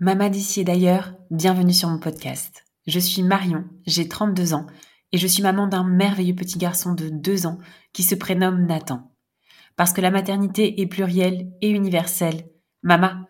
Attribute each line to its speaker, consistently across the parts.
Speaker 1: Mama d'ici et d'ailleurs, bienvenue sur mon podcast. Je suis Marion, j'ai 32 ans et je suis maman d'un merveilleux petit garçon de 2 ans qui se prénomme Nathan. Parce que la maternité est plurielle et universelle, Mama,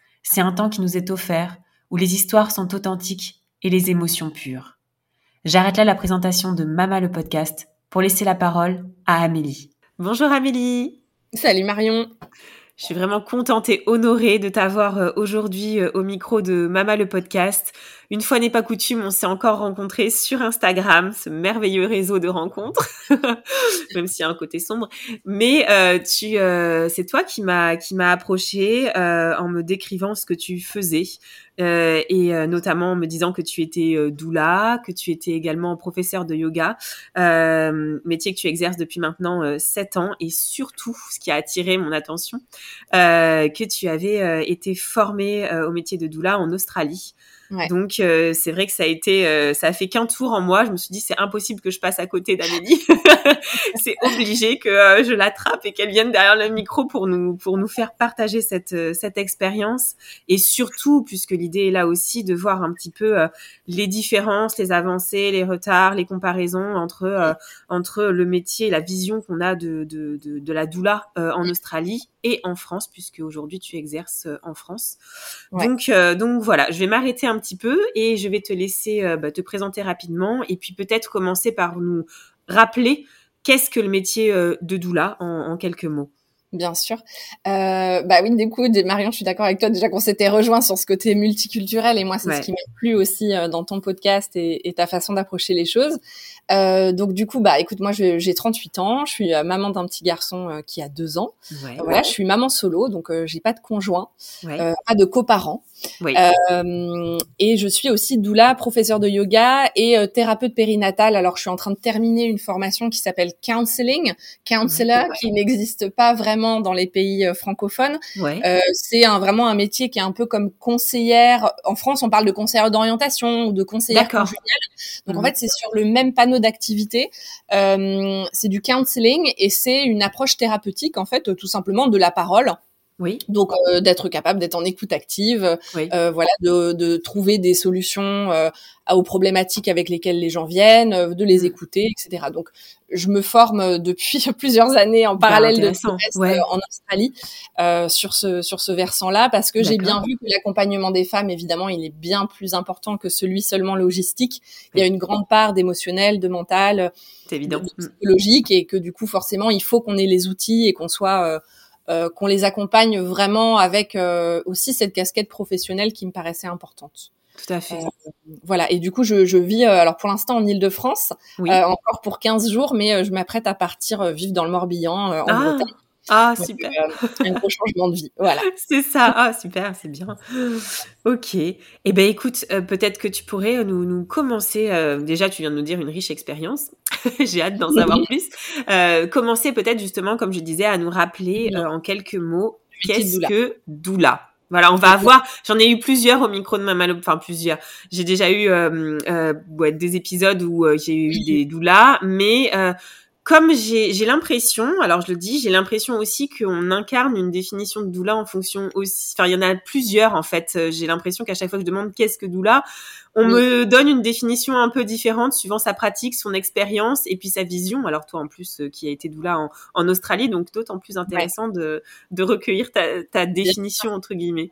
Speaker 1: c'est un temps qui nous est offert où les histoires sont authentiques et les émotions pures. J'arrête là la présentation de Mama le podcast pour laisser la parole à Amélie. Bonjour Amélie.
Speaker 2: Salut Marion.
Speaker 1: Je suis vraiment contente et honorée de t'avoir euh, aujourd'hui euh, au micro de Mama le podcast. Une fois n'est pas coutume, on s'est encore rencontrés sur Instagram, ce merveilleux réseau de rencontres, même s'il y a un côté sombre. Mais euh, tu, c'est toi qui m'a qui approché en me décrivant ce que tu faisais et notamment en me disant que tu étais doula, que tu étais également professeur de yoga, métier que tu exerces depuis maintenant sept ans et surtout ce qui a attiré mon attention, euh, que tu avais euh, été formée euh, au métier de doula en Australie. Donc euh, c'est vrai que ça a été, euh, ça a fait qu'un tour en moi. Je me suis dit c'est impossible que je passe à côté d'Amélie. c'est obligé que euh, je l'attrape et qu'elle vienne derrière le micro pour nous pour nous faire partager cette cette expérience et surtout puisque l'idée est là aussi de voir un petit peu les différences, les avancées, les retards, les comparaisons entre entre le métier et la vision qu'on a de, de, de, de la doula en Australie et en France puisque aujourd'hui tu exerces en France. Donc donc voilà, je vais m'arrêter un petit peu et je vais te laisser euh, bah, te présenter rapidement et puis peut-être commencer par nous rappeler qu'est-ce que le métier euh, de doula en, quelques mots.
Speaker 2: Bien sûr. Euh, bah oui, du coup, Marion, je suis d'accord avec toi déjà qu'on s'était rejoint sur ce côté multiculturel et moi, c'est ce qui m'a plu aussi dans ton podcast et, et ta façon d'approcher les choses. Euh, donc du coup, bah écoute, moi j'ai 38 ans, je suis euh, maman d'un petit garçon euh, qui a deux ans. Ouais. voilà, je suis maman solo, donc j'ai pas de conjoint, pas de coparents. et je suis aussi doula, professeur de yoga et thérapeute périnatale. Alors je suis en train de terminer une formation qui s'appelle counseling, counselor, qui n'existe pas vraiment dans les pays francophones. c'est un, vraiment un métier qui est un peu comme conseillère. En France, on parle de conseillère d'orientation ou de conseillère conjugale. Donc en mhm. fait, c'est sur le même panneau d'activité. Euh, c'est du counseling et c'est une approche thérapeutique en fait, tout simplement de la parole. Oui. Donc euh, d'être capable d'être en écoute active, euh, voilà, de, de, trouver des solutions euh, aux problématiques avec lesquelles les gens viennent, euh, de les mmh. écouter, etc. Donc je me forme depuis plusieurs années en parallèle de ouais. en Australie sur ce sur ce versant-là parce que j'ai bien vu que l'accompagnement des femmes, évidemment, il est bien plus important que celui seulement logistique. Il y a une grande part d'émotionnel, de mental, évident. de mmh. psychologique et que du coup forcément il faut qu'on ait les outils et qu'on soit euh, qu'on les accompagne vraiment avec euh, aussi cette casquette professionnelle qui me paraissait importante.
Speaker 1: Tout à fait. Euh,
Speaker 2: voilà. Et du coup, je, je vis alors pour l'instant en Île-de-France, encore pour 15 jours, mais je m'apprête à partir vivre dans le Morbihan en ah. Bretagne.
Speaker 1: Ah, super.
Speaker 2: Euh, un gros changement de vie. Voilà.
Speaker 1: c'est ça. Ah, super, c'est bien. Ok. Eh ben, écoute, euh, peut-être que tu pourrais euh, nous, nous commencer. déjà, tu viens de nous dire une riche expérience. J'ai hâte d'en savoir plus. commencer peut-être justement, comme je disais, à nous rappeler en quelques mots qu'est-ce que doula? Voilà, on va avoir. J'en ai eu plusieurs au micro de Maman, enfin plusieurs. J'ai déjà eu des épisodes où j'ai eu des doulas, mais comme j'ai l'impression, alors je le dis, j'ai l'impression aussi qu'on incarne une définition de doula en fonction aussi. Enfin, il y en a plusieurs en fait. Euh, j'ai l'impression qu'à chaque fois que je demande qu'est-ce que doula, on me donne une définition un peu différente suivant sa pratique, son expérience et puis sa vision. Alors toi en plus euh, qui a été doula en, en Australie, donc d'autant plus intéressant de, de recueillir ta, ta définition entre guillemets.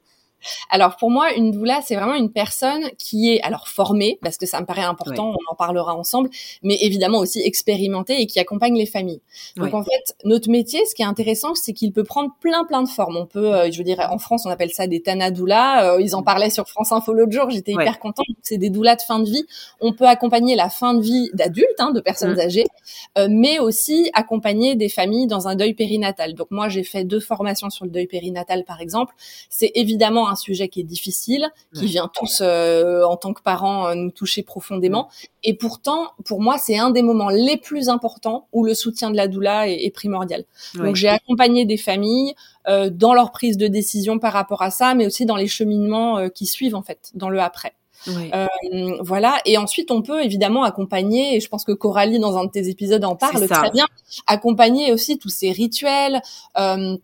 Speaker 2: Alors pour moi, une doula, c'est vraiment une personne qui est alors formée, parce que ça me paraît important, on en parlera ensemble, mais évidemment aussi expérimentée et qui accompagne les familles. Donc en fait, notre métier, ce qui est intéressant, c'est qu'il peut prendre plein plein de formes. On peut, euh, je veux dire, en France, on appelle ça des tanadoulas. Euh, ils en parlaient sur France Info l'autre jour. J'étais hyper contente. C'est des doulas de fin de vie. On peut accompagner la fin de vie d'adultes, hein, de personnes mmh. âgées, euh, mais aussi accompagner des familles dans un deuil périnatal. Donc moi, j'ai fait deux formations sur le deuil périnatal, par exemple. C'est évidemment un sujet qui est difficile, qui vient tous euh, en tant que parents euh, nous toucher profondément. Et pourtant, pour moi, c'est un des moments les plus importants où le soutien de la doula est, primordial. Donc j'ai accompagné des familles euh, dans leur prise de décision par rapport à ça, mais aussi dans les cheminements qui suivent en fait, dans le après. voilà. Et ensuite, on peut évidemment accompagner, et je pense que Coralie, dans un de tes épisodes, en parle très bien, accompagner aussi tous ces rituels, euh,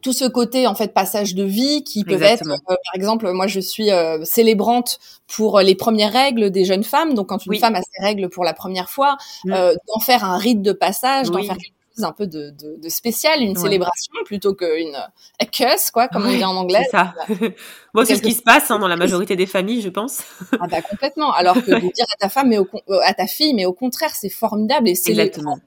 Speaker 2: tout ce côté en fait passage de vie qui peut être euh, par exemple moi je suis euh, célébrante pour les premières règles des jeunes femmes. Donc quand une femme a ses règles pour la première fois mmh. euh, d'en faire un rite de passage d'en faire un peu de, de, de spécial, une célébration plutôt qu'une a curse, quoi, comme on dit en anglais.
Speaker 1: C'est ça. bon, c'est ce qui se passe hein, dans la majorité des familles, je pense.
Speaker 2: ah bah complètement. Alors que de dire à ta femme, mais au, euh, à ta fille, mais au contraire, c'est formidable et c'est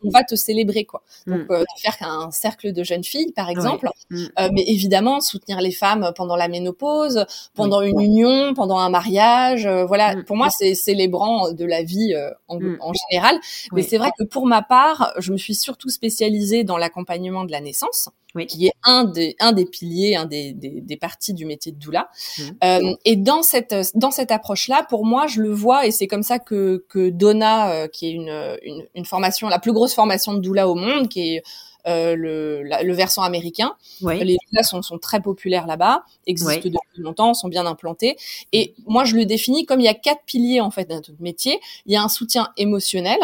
Speaker 2: on va te célébrer, quoi. Mm. Donc, euh, faire un cercle de jeunes filles, par exemple, mm. euh, mais évidemment soutenir les femmes pendant la ménopause, pendant une union, pendant un mariage, euh, voilà. Mm. Pour moi, c'est célébrant de la vie en, en, général. Mais c'est vrai que pour ma part, je me suis surtout spécialisée dans l'accompagnement de la naissance, qui est un des, un des piliers, un des, des, parties du métier de doula. Mmh. Euh, et dans cette, dans cette approche-là, pour moi, je le vois, et c'est comme ça que, que Donna, euh, qui est une, une, une, formation, la plus grosse formation de doula au monde, qui est euh, le, le versant américain. Les doulas sont, sont très populaires là-bas, existent depuis longtemps, sont bien implantés. Et moi, je le définis comme il y a quatre piliers en fait dans notre métier. Il y a un soutien émotionnel,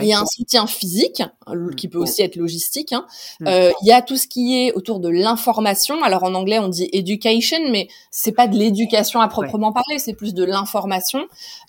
Speaker 2: il y a un soutien physique euh, qui peut aussi être logistique. Hein. Mm. Euh, il y a tout ce qui est autour de l'information. Alors en anglais on dit education, mais c'est pas de l'éducation à proprement parler, c'est plus de l'information.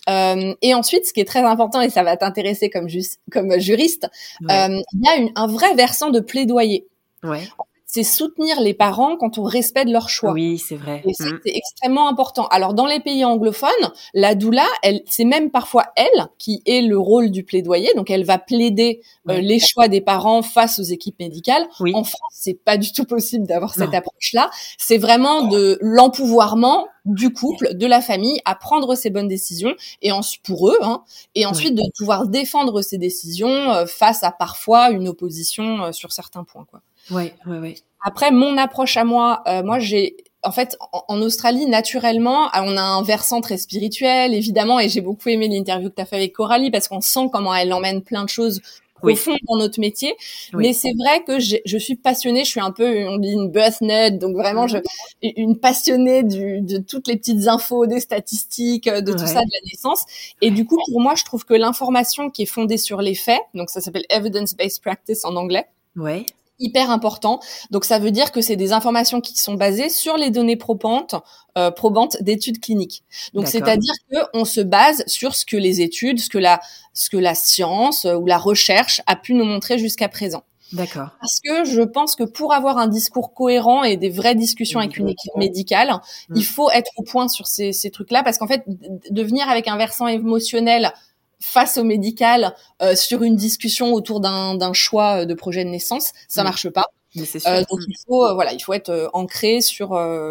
Speaker 2: Euh, et ensuite, ce qui est très important et ça va t'intéresser comme, comme juriste, euh, il y a une, un vrai versant de plaidoyer. Ouais c'est soutenir les parents quand on respecte leur choix.
Speaker 1: Oui, c'est vrai.
Speaker 2: Et mm. c'est extrêmement important. Alors dans les pays anglophones, la doula, elle, c'est même parfois elle qui est le rôle du plaidoyer. Donc elle va plaider euh, les choix des parents face aux équipes médicales. Oui. En France, c'est pas du tout possible d'avoir cette approche-là. C'est vraiment de l'empouvoirment du couple, de la famille, à prendre ses bonnes décisions et en, pour eux, hein, et ensuite de pouvoir défendre ces décisions euh, face à parfois une opposition euh, sur certains points, quoi.
Speaker 1: Ouais, ouais, ouais.
Speaker 2: Après, mon approche à moi, euh, moi j'ai en fait, en, Australie, naturellement, ah, on a un versant très spirituel, évidemment, et j'ai beaucoup aimé l'interview que tu as fait avec Coralie parce qu'on sent comment elle emmène plein de choses profondes dans notre métier. Mais c'est vrai que je suis passionnée, je suis un peu, on dit une birth nerd, donc vraiment je, une passionnée du, de toutes les petites infos, des statistiques, de tout ça de la naissance. Et du coup, pour moi, je trouve que l'information qui est fondée sur les faits, donc ça s'appelle evidence-based practice en anglais.
Speaker 1: Ouais
Speaker 2: hyper important. Donc ça veut dire que c'est des informations qui sont basées sur les données probantes, euh, probantes d'études cliniques. Donc c'est-à-dire que on se base sur ce que les études, ce que la ce que la science euh, ou la recherche a pu nous montrer jusqu'à présent.
Speaker 1: D'accord.
Speaker 2: Parce que je pense que pour avoir un discours cohérent et des vraies discussions avec une équipe médicale, il faut être au point sur ces, ces trucs-là parce qu'en fait, de venir avec un versant émotionnel face au médical euh, sur une discussion autour d'un choix de projet de naissance, ça marche pas. Euh, donc il faut euh, voilà, il faut être ancré sur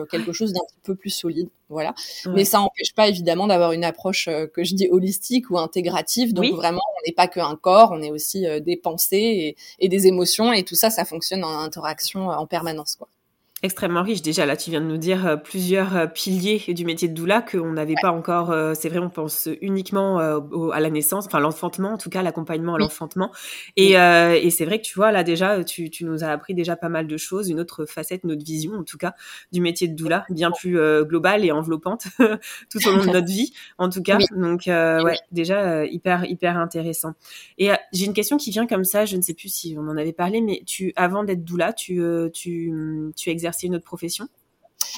Speaker 2: quelque chose d'un peu plus solide, voilà. Mais ça n'empêche pas évidemment d'avoir une approche que je dis holistique ou intégrative. Donc vraiment, on n'est pas qu'un corps, on est aussi des pensées et, et, des émotions et tout ça, ça fonctionne en interaction en permanence, quoi
Speaker 1: extrêmement riche. Déjà, là, tu viens de nous dire euh, plusieurs euh, piliers du métier de doula qu'on n'avait pas encore. Euh, c'est vrai, on pense uniquement à la naissance, enfin l'enfantement, en tout cas l'accompagnement à l'enfantement. Et, et c'est vrai que tu vois, là déjà, tu, tu, nous as appris déjà pas mal de choses, une autre facette, notre vision, en tout cas, du métier de doula, bien plus globale et enveloppante tout au long de notre vie, en tout cas. Donc, ouais, déjà hyper hyper intéressant. Et j'ai une question qui vient comme ça. Je ne sais plus si on en avait parlé, mais tu, avant d'être doula, tu tu tu exerces c'est une autre profession?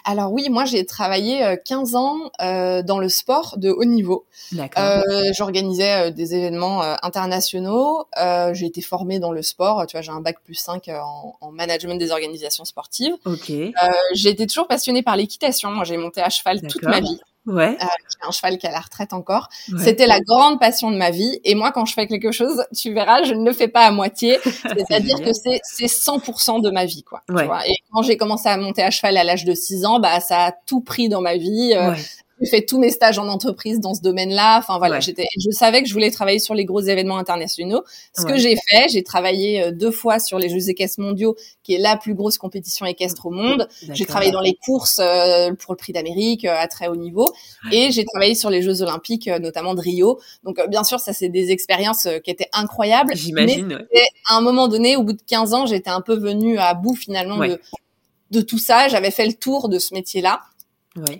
Speaker 2: Alors oui, moi j'ai travaillé 15 ans dans le sport de haut niveau. D'accord. J'organisais des événements internationaux. j'ai été formée dans le sport. Tu vois, j'ai un bac plus 5 en, en management des organisations sportives.
Speaker 1: Ok.
Speaker 2: j'ai été toujours passionnée par l'équitation. Moi, j'ai monté à cheval toute ma vie.
Speaker 1: Ouais.
Speaker 2: Euh, j'ai un cheval qui est à la retraite encore. C'était la grande passion de ma vie. Et moi, quand je fais quelque chose, tu verras, je ne le fais pas à moitié. C'est-à-dire que c'est c'est 100% de ma vie, quoi. Tu vois et quand j'ai commencé à monter à cheval à l'âge de 6 ans, bah ça a tout pris dans ma vie. Euh, j'ai fait tous mes stages en entreprise dans ce domaine-là. Enfin voilà, j'étais, je savais que je voulais travailler sur les gros événements internationaux. Ce que j'ai fait, j'ai travaillé euh, deux fois sur les Jeux équestres mondiaux, qui est la plus grosse compétition équestre au monde. J'ai travaillé dans les courses euh, pour le Prix d'Amérique euh, à très haut niveau, et j'ai travaillé sur les Jeux olympiques, notamment de Rio. Donc bien sûr, ça c'est des expériences qui étaient incroyables.
Speaker 1: J'imagine.
Speaker 2: Mais à un moment donné, au bout de 15 ans, j'étais un peu venue à bout finalement de de tout ça. J'avais fait le tour de ce métier-là.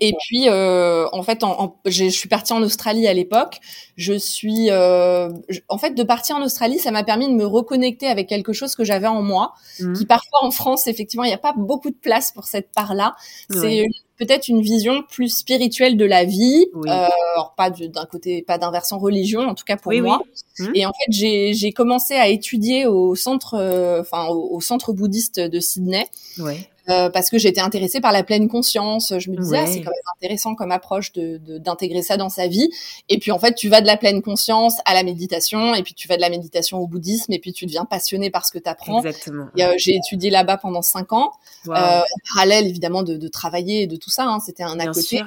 Speaker 2: Et puis, euh, en fait, en, je suis partie en Australie à l'époque. Je suis, euh, en fait, de partir en Australie, ça m'a permis de me reconnecter avec quelque chose que j'avais en moi, mmh. qui parfois en France, effectivement, il n'y a pas beaucoup de place pour cette part-là. C'est peut-être une vision plus spirituelle de la vie, euh, alors pas d'un côté, pas d'un versant religion, en tout cas pour moi. Mmh. Et en fait, j'ai commencé à étudier au centre, euh, enfin au, au, centre bouddhiste de Sydney.
Speaker 1: Ouais.
Speaker 2: Euh, parce que j'étais intéressée par la pleine conscience. Je me disais, ah, c'est quand même intéressant comme approche de d'intégrer ça dans sa vie. Et puis en fait, tu vas de la pleine conscience à la méditation, et puis tu vas de la méditation au bouddhisme, et puis tu deviens passionné par ce que tu apprends.
Speaker 1: Exactement.
Speaker 2: Euh, j'ai étudié là-bas pendant cinq ans, euh, en parallèle évidemment de, de, travailler et de tout ça. Hein, C'était un à côté.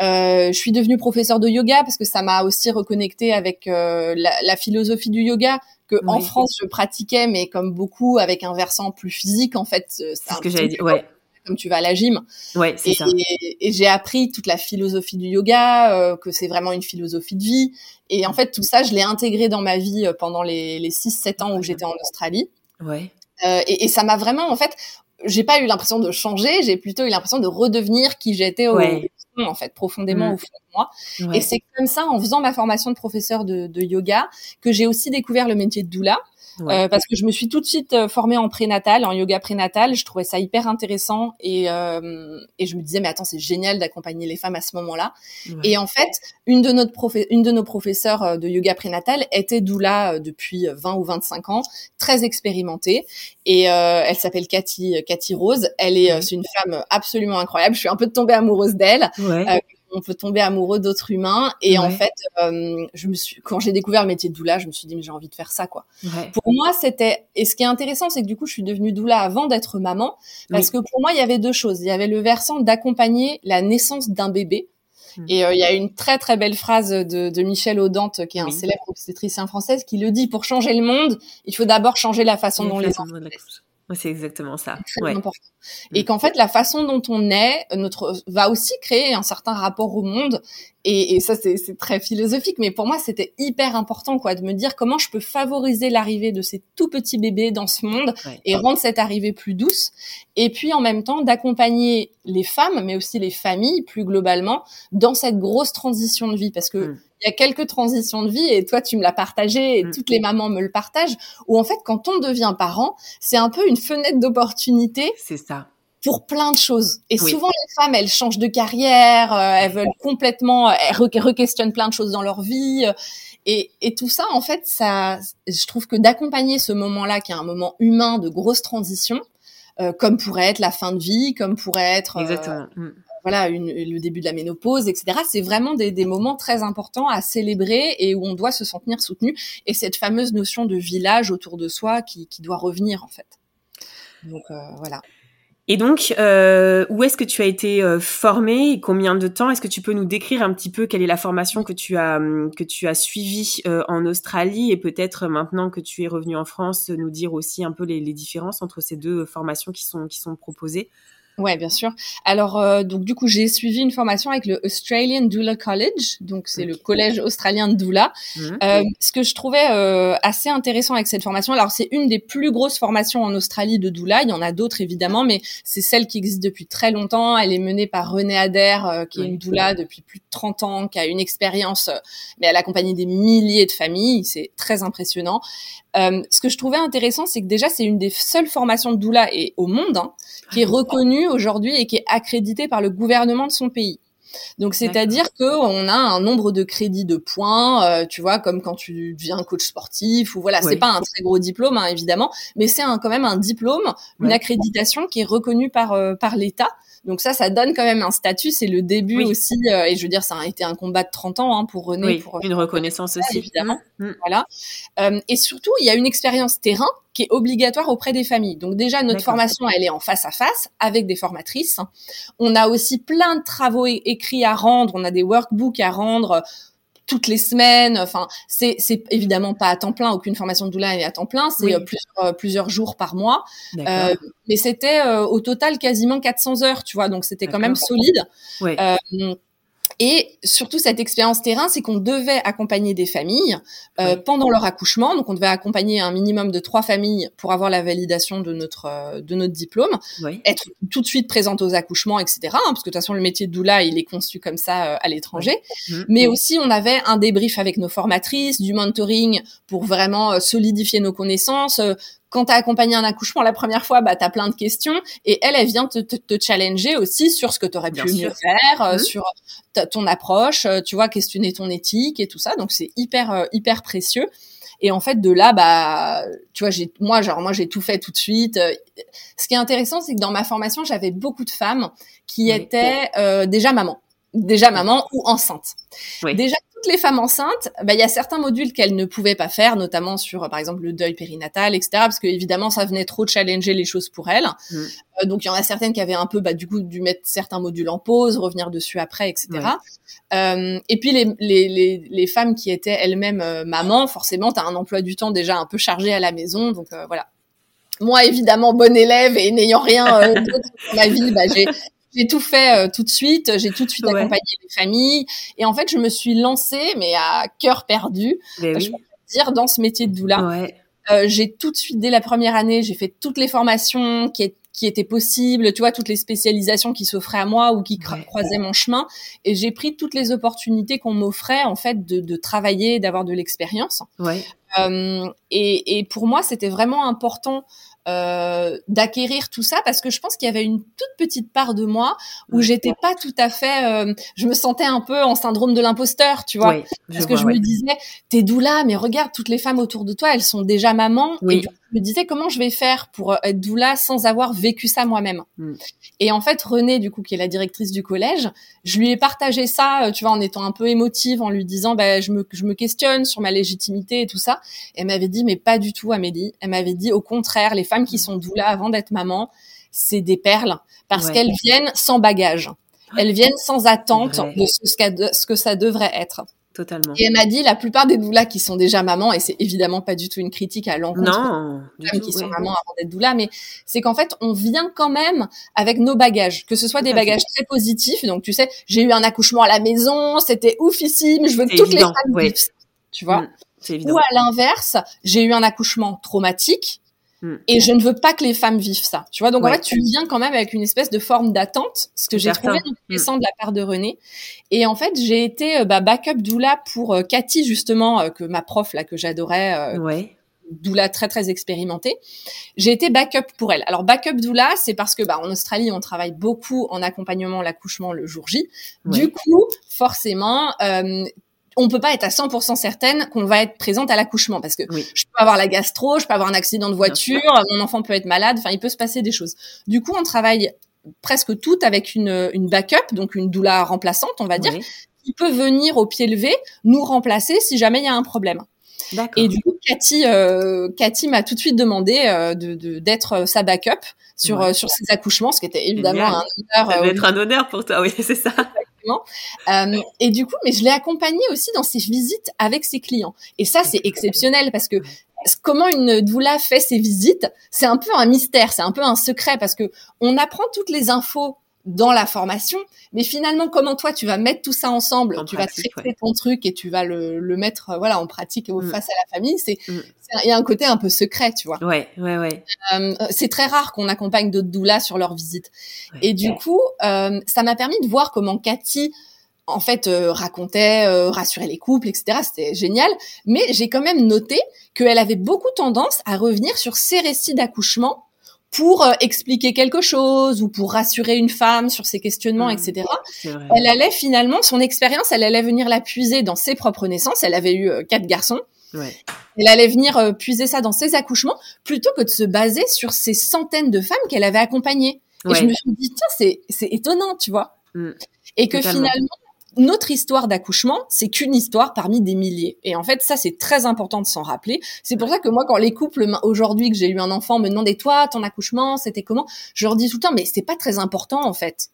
Speaker 2: Euh, je suis devenue professeure de yoga parce que ça m'a aussi reconnecté avec euh, la, la, philosophie du yoga que en France je pratiquais, mais comme beaucoup avec un versant plus physique en fait.
Speaker 1: C'est ce que j'allais dire. Ouais.
Speaker 2: Comme tu vas à la gym.
Speaker 1: Ouais, c'est
Speaker 2: ça. Et, j'ai appris toute la philosophie du yoga, euh, que c'est vraiment une philosophie de vie. Et en fait, tout ça, je l'ai intégré dans ma vie euh, pendant les, les 6-7 ans où j'étais en Australie.
Speaker 1: Ouais.
Speaker 2: Euh, et, et, ça m'a vraiment, en fait, j'ai pas eu l'impression de changer, j'ai plutôt eu l'impression de redevenir qui j'étais au fond, en fait, profondément mm. au fond de moi. Et c'est comme ça, en faisant ma formation de professeur de, de yoga, que j'ai aussi découvert le métier de doula. Euh, parce que je me suis tout de suite euh, formée en prénatal, en yoga prénatal. Je trouvais ça hyper intéressant et, euh, et je me disais mais attends c'est génial d'accompagner les femmes à ce moment-là. Et en fait une de notre une de nos professeurs euh, de yoga prénatal était doula depuis 20 ou 25 ans, très expérimentée et elle s'appelle Cathy Cathy Rose. Elle est c'est une femme absolument incroyable. Je suis un peu tombée amoureuse d'elle. On peut tomber amoureux d'autres humains. Et en fait, euh, je me suis, quand j'ai découvert le métier de doula, je me suis dit mais j'ai envie de faire ça quoi. Pour moi, c'était et ce qui est intéressant, c'est que du coup, je suis devenue doula avant d'être maman, parce que pour moi, il y avait deux choses. Il y avait le versant d'accompagner la naissance d'un bébé. Hmm. Et euh, il y a une très très belle phrase de, de Michel Audante, qui est un célèbre obstétricien française, qui le dit pour changer le monde, il faut d'abord changer la façon dont les enfants
Speaker 1: c'est exactement ça.
Speaker 2: Très important. Et mm. qu'en fait, la façon dont on est, notre, va aussi créer un certain rapport au monde. Et, et ça, c'est très philosophique, mais pour moi, c'était hyper important, quoi, de me dire comment je peux favoriser l'arrivée de ces tout petits bébés dans ce monde et rendre cette arrivée plus douce. Et puis, en même temps, d'accompagner les femmes, mais aussi les familles, plus globalement, dans cette grosse transition de vie, parce que mm il y a quelques transitions de vie et toi tu me l'as partagé et mm. toutes les mamans me le partagent où en fait quand on devient parent, c'est un peu une fenêtre d'opportunité.
Speaker 1: C'est ça
Speaker 2: pour plein de choses. Et souvent, les femmes, elles changent de carrière, euh, elles veulent complètement, elles re-questionnent plein de choses dans leur vie. Euh, et, et, tout ça, en fait, ça, je trouve que d'accompagner ce moment-là, qui est un moment humain de grosse transition, euh, comme pourrait être la fin de vie, comme pourrait être
Speaker 1: Exactement.
Speaker 2: Voilà le début de la ménopause, etc. C'est vraiment des, moments très importants à célébrer et où on doit se sentir soutenu. Et cette fameuse notion de village autour de soi qui, doit revenir en fait. Donc euh, voilà.
Speaker 1: Et donc, euh, où est-ce que tu as été euh, formée et combien de temps? Est-ce que tu peux nous décrire un petit peu quelle est la formation que tu as hum, que tu as suivie en Australie? Et peut-être maintenant que tu es revenu en France, nous dire aussi un peu les, les différences entre ces deux formations qui sont qui sont proposées
Speaker 2: Ouais, bien sûr. Alors, euh, donc du coup, j'ai suivi une formation avec le Australian Doula College, donc c'est le collège australien de doula. Mhm. Euh, ce que je trouvais euh, assez intéressant avec cette formation, alors c'est une des plus grosses formations en Australie de doula. Il y en a d'autres évidemment, mais c'est celle qui existe depuis très longtemps. Elle est menée par Renée Adair, euh, qui est une doula depuis plus de 30 ans, qui a une expérience, euh, mais elle accompagne des milliers de familles. C'est très impressionnant. Euh, ce que je trouvais intéressant, c'est que déjà c'est une des seules formations de doula et au monde hein, qui est reconnue aujourd'hui et qui est accrédité par le gouvernement de son pays. Donc c'est-à-dire que on a un nombre de crédits de points, euh, tu vois, comme quand tu deviens coach sportif ou voilà, c'est pas un très gros diplôme hein, évidemment, mais c'est quand même un diplôme, une accréditation qui est reconnue par euh, par l'État. Donc ça, ça donne quand même un statut. C'est le début aussi, euh, et je veux dire, ça a été un combat de 30 ans hein, pour René.
Speaker 1: Oui,
Speaker 2: pour,
Speaker 1: une reconnaissance aussi,
Speaker 2: évidemment. Mmh. Voilà. et surtout, il y a une expérience terrain qui est obligatoire auprès des familles. Donc déjà, notre formation, elle est en face à face avec des formatrices. On a aussi plein de travaux écrits à rendre, on a des workbooks à rendre toutes les semaines. Enfin, c'est c'est évidemment pas à temps plein. Aucune formation de doula est à temps plein. C'est euh, plusieurs, euh, plusieurs jours par mois. Euh, mais c'était euh, au total quasiment 400 heures, tu vois. Donc c'était quand même solide. Et surtout, cette expérience terrain, c'est qu'on devait accompagner des familles euh, pendant leur accouchement. Donc, on devait accompagner un minimum de trois familles pour avoir la validation de notre euh, de notre diplôme, être tout de suite présente aux accouchements, etc. Hein, parce que de toute façon, le métier de doula, il est conçu comme ça euh, à l'étranger. Mmh. Mais aussi, on avait un débrief avec nos formatrices, du mentoring pour vraiment solidifier nos connaissances, quand tu as accompagné un accouchement la première fois, bah, tu as plein de questions et elle, elle vient te, te, te challenger aussi sur ce que tu aurais pu mieux faire, euh, mmh. sur ton approche, euh, tu vois, questionner ton éthique et tout ça. Donc, c'est hyper, euh, hyper précieux. Et en fait, de là, bah, tu vois, j'ai, moi, genre, moi, j'ai tout fait tout de suite. Ce qui est intéressant, c'est que dans ma formation, j'avais beaucoup de femmes qui étaient déjà mamans déjà maman ou enceinte. Déjà toutes les femmes enceintes, bah, il y a certains modules qu'elles ne pouvaient pas faire, notamment sur, par exemple, le deuil périnatal, etc., parce que évidemment, ça venait trop challenger les choses pour elles. Mm. Euh, donc, il y en a certaines qui avaient un peu, bah, du coup, dû mettre certains modules en pause, revenir dessus après, etc. Euh, et puis, les, les, les, les, femmes qui étaient elles-mêmes euh, mamans, forcément, tu as un emploi du temps déjà un peu chargé à la maison, donc euh, voilà. Moi, évidemment, bonne élève et n'ayant rien d'autre dans ma vie, bah, j'ai j'ai tout fait euh, tout de suite. J'ai tout de suite accompagné les familles. Et en fait, je me suis lancée, mais à cœur perdu, je peux dire, dans ce métier de doula.
Speaker 1: Ouais.
Speaker 2: Euh, j'ai tout de suite, dès la première année, j'ai fait toutes les formations qui, qui étaient possibles, tu vois, toutes les spécialisations qui s'offraient à moi ou qui croisaient mon chemin. Et j'ai pris toutes les opportunités qu'on m'offrait, en fait, de, de travailler, d'avoir de l'expérience.
Speaker 1: Ouais.
Speaker 2: Euh, et, et, pour moi, c'était vraiment important euh, d'acquérir tout ça parce que je pense qu'il y avait une toute petite part de moi où j'étais pas tout à fait euh, je me sentais un peu en syndrome de l'imposteur tu vois. Parce que je me disais t'es doula mais regarde toutes les femmes autour de toi elles sont déjà mamans et je me disais comment je vais faire pour euh, être doula sans avoir vécu ça moi-même? Mm. Et en fait, Renée, du coup, qui est la directrice du collège, je lui ai partagé ça, euh, tu vois, en étant un peu émotive, en lui disant, bah, je me, je me questionne sur ma légitimité et tout ça. Et elle m'avait dit, mais pas du tout, Amélie. Elle m'avait dit, au contraire, les femmes qui sont doula avant d'être maman, c'est des perles parce qu'elles viennent sans bagage. Elles viennent sans attente de ce, ce que ça devrait être.
Speaker 1: Totalement.
Speaker 2: Et elle m'a dit la plupart des doulas qui sont déjà mamans, et c'est évidemment pas du tout une critique à l'encontre
Speaker 1: non,
Speaker 2: des femmes qui sont mamans avant d'être doula, mais c'est qu'en fait on vient quand même avec nos bagages, que ce soit des bagages très positifs. Donc tu sais, j'ai eu un accouchement à la maison, c'était oufissime, je veux que toutes les femmes vivent, tu vois.
Speaker 1: Mmh,
Speaker 2: Ou à l'inverse, j'ai eu un accouchement traumatique Hmm. Et je ne veux pas que les femmes vivent ça. Tu vois, donc en fait, tu viens quand même avec une espèce de forme d'attente, ce que j'ai trouvé intéressant de la part de René. Et en fait, j'ai été euh, bah, backup doula pour euh, Cathy justement, euh, que ma prof là que j'adorais.
Speaker 1: ouais.
Speaker 2: Doula très très expérimentée. J'ai été backup pour elle. Alors backup doula, c'est parce que bah en Australie on travaille beaucoup en accompagnement l'accouchement le jour J. Du coup, forcément, euh, on peut pas être à 100% certaine qu'on va être présente à l'accouchement parce que je peux avoir la gastro, je peux avoir un accident de voiture, mon enfant peut être malade, enfin il peut se passer des choses. Du coup, on travaille presque toutes avec une, une backup, donc une doula remplaçante, on va dire, qui peut venir au pied levé nous remplacer si jamais il y a un problème. Et du coup, Cathy, euh, Cathy m'a tout de suite demandé euh, de d'être sa backup sur euh, sur ses accouchements, ce qui était évidemment un honneur.
Speaker 1: Ça être un honneur pour toi, oui, c'est ça.
Speaker 2: Euh, et du coup, mais je l'ai accompagné aussi dans ses visites avec ses clients. Et ça, c'est exceptionnel parce que comment une doula fait ses visites, c'est un peu un mystère, c'est un peu un secret parce que on apprend toutes les infos dans la formation, mais finalement, comment toi tu vas mettre tout ça ensemble, tu vas traiter ton truc et tu vas le, le mettre, euh, voilà, en pratique mm. face à la famille. C'est, mm. il y a un côté un peu secret, tu vois.
Speaker 1: Ouais, ouais, ouais.
Speaker 2: Euh, c'est très rare qu'on accompagne d'autres doulas sur leur visite. Et du coup, euh, ça m'a permis de voir comment Cathy en fait euh, racontait, rassurait les couples, etc. C'était génial. Mais j'ai quand même noté qu'elle avait beaucoup tendance à revenir sur ses récits d'accouchement pour euh, expliquer quelque chose ou pour rassurer une femme sur ses questionnements, mmh. etc. Elle allait finalement, son expérience, elle allait venir la puiser dans ses propres naissances. Elle avait eu euh, quatre garçons. Ouais. Elle allait venir euh, puiser ça dans ses accouchements plutôt que de se baser sur ces centaines de femmes qu'elle avait accompagnées. Et je me suis dit, tiens, c'est, c'est étonnant, tu vois. Mmh. Et que finalement, notre histoire d'accouchement, c'est qu'une histoire parmi des milliers. Et en fait, ça, c'est très important de s'en rappeler. C'est pour ça que moi, quand les couples, aujourd'hui que j'ai eu un enfant, me demandent, et toi, ton accouchement, c'était comment? Je leur dis tout le temps, mais c'est pas très important, en fait.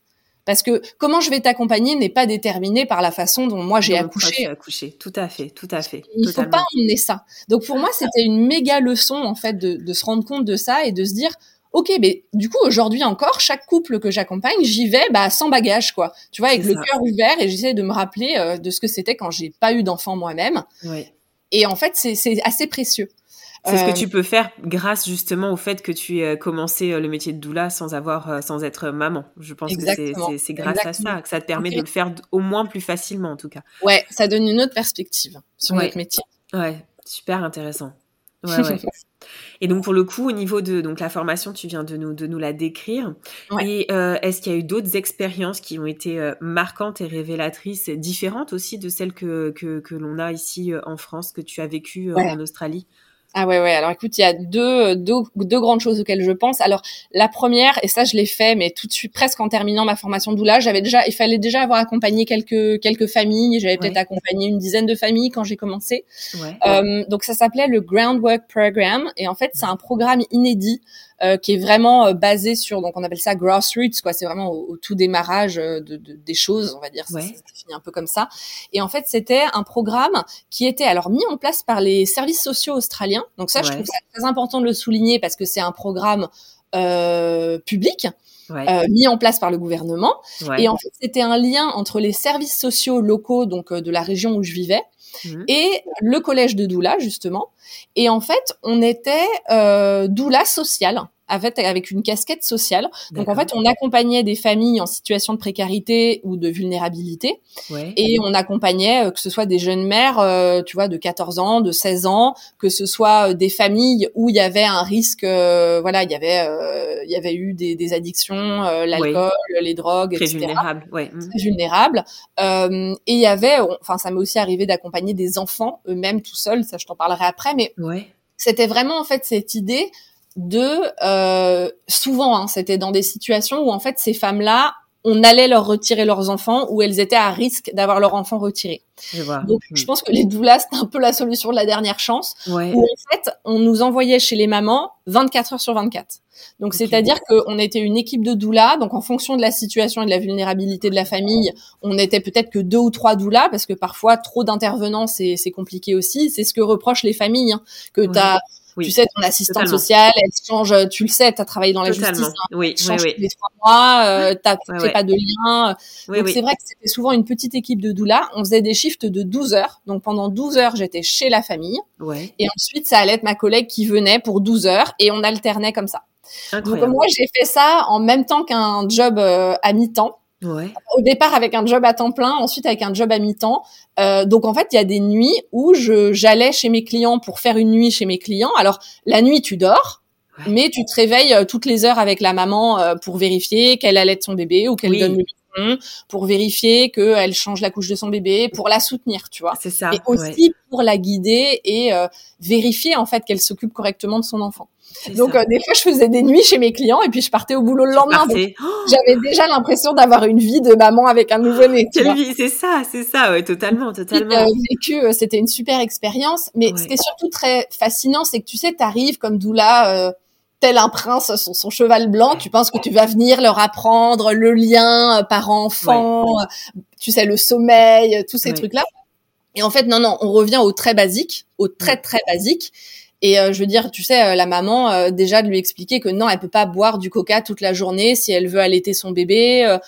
Speaker 2: Parce que comment je vais t'accompagner n'est pas déterminé par la façon dont moi j'ai accouché.
Speaker 1: accouché. Tout à fait, tout à fait.
Speaker 2: Il ne faut pas emmener ça. Donc pour moi, c'était une méga leçon en fait de, de se rendre compte de ça et de se dire ok, mais du coup aujourd'hui encore, chaque couple que j'accompagne, j'y vais bah sans bagage quoi. Tu vois, avec le cœur ouvert et j'essaie de me rappeler euh, de ce que c'était quand j'ai pas eu d'enfant moi-même. Et en fait, c'est assez précieux.
Speaker 1: C'est ce que euh, tu peux faire grâce justement au fait que tu aies commencé euh, le métier de doula sans avoir, sans être maman. Je pense que c'est grâce à ça que ça te permet de le faire au moins plus facilement en tout cas.
Speaker 2: Ouais, ça donne une autre perspective sur notre métier.
Speaker 1: Ouais, super intéressant. Ouais, ouais. Et donc pour le coup, au niveau de donc la formation, tu viens de nous de nous la décrire. Et euh, est-ce qu'il y a eu d'autres expériences qui ont été euh, marquantes et révélatrices, différentes aussi de celles que que, que l'on a ici euh, en France, que tu as vécues en Australie?
Speaker 2: Ah ouais ouais. Alors écoute, il y a deux, deux, deux grandes choses auxquelles je pense. Alors la première, et ça je l'ai fait, mais tout de suite presque en terminant ma formation doula, j'avais déjà, il fallait déjà avoir accompagné quelques quelques familles. J'avais peut-être accompagné une dizaine de familles quand j'ai commencé. Ouais. Euh, donc ça s'appelait le Groundwork Program, et en fait c'est un programme inédit euh, qui est vraiment euh, basé sur donc on appelle ça grassroots quoi. C'est vraiment au, tout démarrage euh, de, de, des choses on va dire. Ouais. c'est un peu comme ça. Et en fait c'était un programme qui était alors mis en place par les services sociaux australiens. Donc ça je trouve ça très important de le souligner parce que c'est un programme euh, public euh, mis en place par le gouvernement. Et en fait, c'était un lien entre les services sociaux locaux, donc de la région où je vivais, mmh. et le collège de Doula, justement. Et en fait, on était euh, doula sociale avec, avec une casquette sociale. Donc en fait, on accompagnait des familles en situation de précarité ou de vulnérabilité, ouais. et on accompagnait euh, que ce soit des jeunes mères, euh, tu vois, de 14 ans, de 16 ans, que ce soit euh, des familles où il y avait un risque, euh, voilà, il y avait, euh, il y avait eu des, des addictions, l'alcool, les drogues,
Speaker 1: très etc. vulnérable, ouais.
Speaker 2: Très vulnérable. et il y avait, enfin, ça m'est aussi arrivé d'accompagner des enfants eux-mêmes tout seuls, ça je t'en parlerai après, mais ouais. c'était vraiment en fait cette idée de euh, souvent, hein, c'était dans des situations où en fait ces femmes-là, on allait leur retirer leurs enfants ou elles étaient à risque d'avoir leur enfant retiré. Je vois. Donc je hmm. pense que les doulas c'était un peu la solution de la dernière chance. Ouais. Où en fait on nous envoyait chez les mamans 24 heures sur 24. Donc c'est-à-dire qu'on était une équipe de doulas. Donc en fonction de la situation et de la vulnérabilité de la famille, on était peut-être que deux ou trois doulas parce que parfois trop d'intervenants c'est compliqué aussi. C'est ce que reprochent les familles hein, que tu as tu sais, ton assistante sociale, elle change, tu le sais, tu as travaillé dans la justice, hein,
Speaker 1: oui,
Speaker 2: change
Speaker 1: oui,
Speaker 2: tous les trois mois, euh, tu pas de lien. donc c'est vrai que c'était souvent une petite équipe de doula. On faisait des shifts de 12 heures. Donc pendant 12 heures, j'étais chez la famille. Et ensuite, ça allait être ma collègue qui venait pour 12 heures et on alternait comme ça. Donc moi, j'ai fait ça en même temps qu'un job euh, à mi-temps. Ouais. Au départ avec un job à temps plein, ensuite avec un job à mi-temps. Euh, donc en fait, il y a des nuits où je j'allais chez mes clients pour faire une nuit chez mes clients. Alors la nuit, tu dors, mais tu te réveilles euh, toutes les heures avec la maman euh, pour vérifier qu'elle allait de son bébé ou qu'elle donne le biberon, pour vérifier qu'elle change la couche de son bébé, pour la soutenir, tu vois.
Speaker 1: C'est ça.
Speaker 2: Et aussi pour la guider et euh, vérifier en fait qu'elle s'occupe correctement de son enfant. Donc euh, des fois, je faisais des nuits chez mes clients et puis je partais au boulot le lendemain. J'avais déjà l'impression d'avoir une vie de maman avec un nouveau-né.
Speaker 1: c'est ça, c'est ça, ouais, totalement, totalement.
Speaker 2: Euh, vécu, euh, c'était une super expérience. Mais ce qui est surtout très fascinant, c'est que tu sais, t'arrives comme doula. Euh, tel un prince sur son cheval blanc, tu penses que tu vas venir leur apprendre le lien par enfant, tu sais le sommeil, tous ces trucs là. Et en fait non non, on revient au très basique, au très très basique et euh, je veux dire, tu sais, euh, la maman, euh, déjà de lui expliquer que non, elle peut pas boire du coca toute la journée si elle veut allaiter son bébé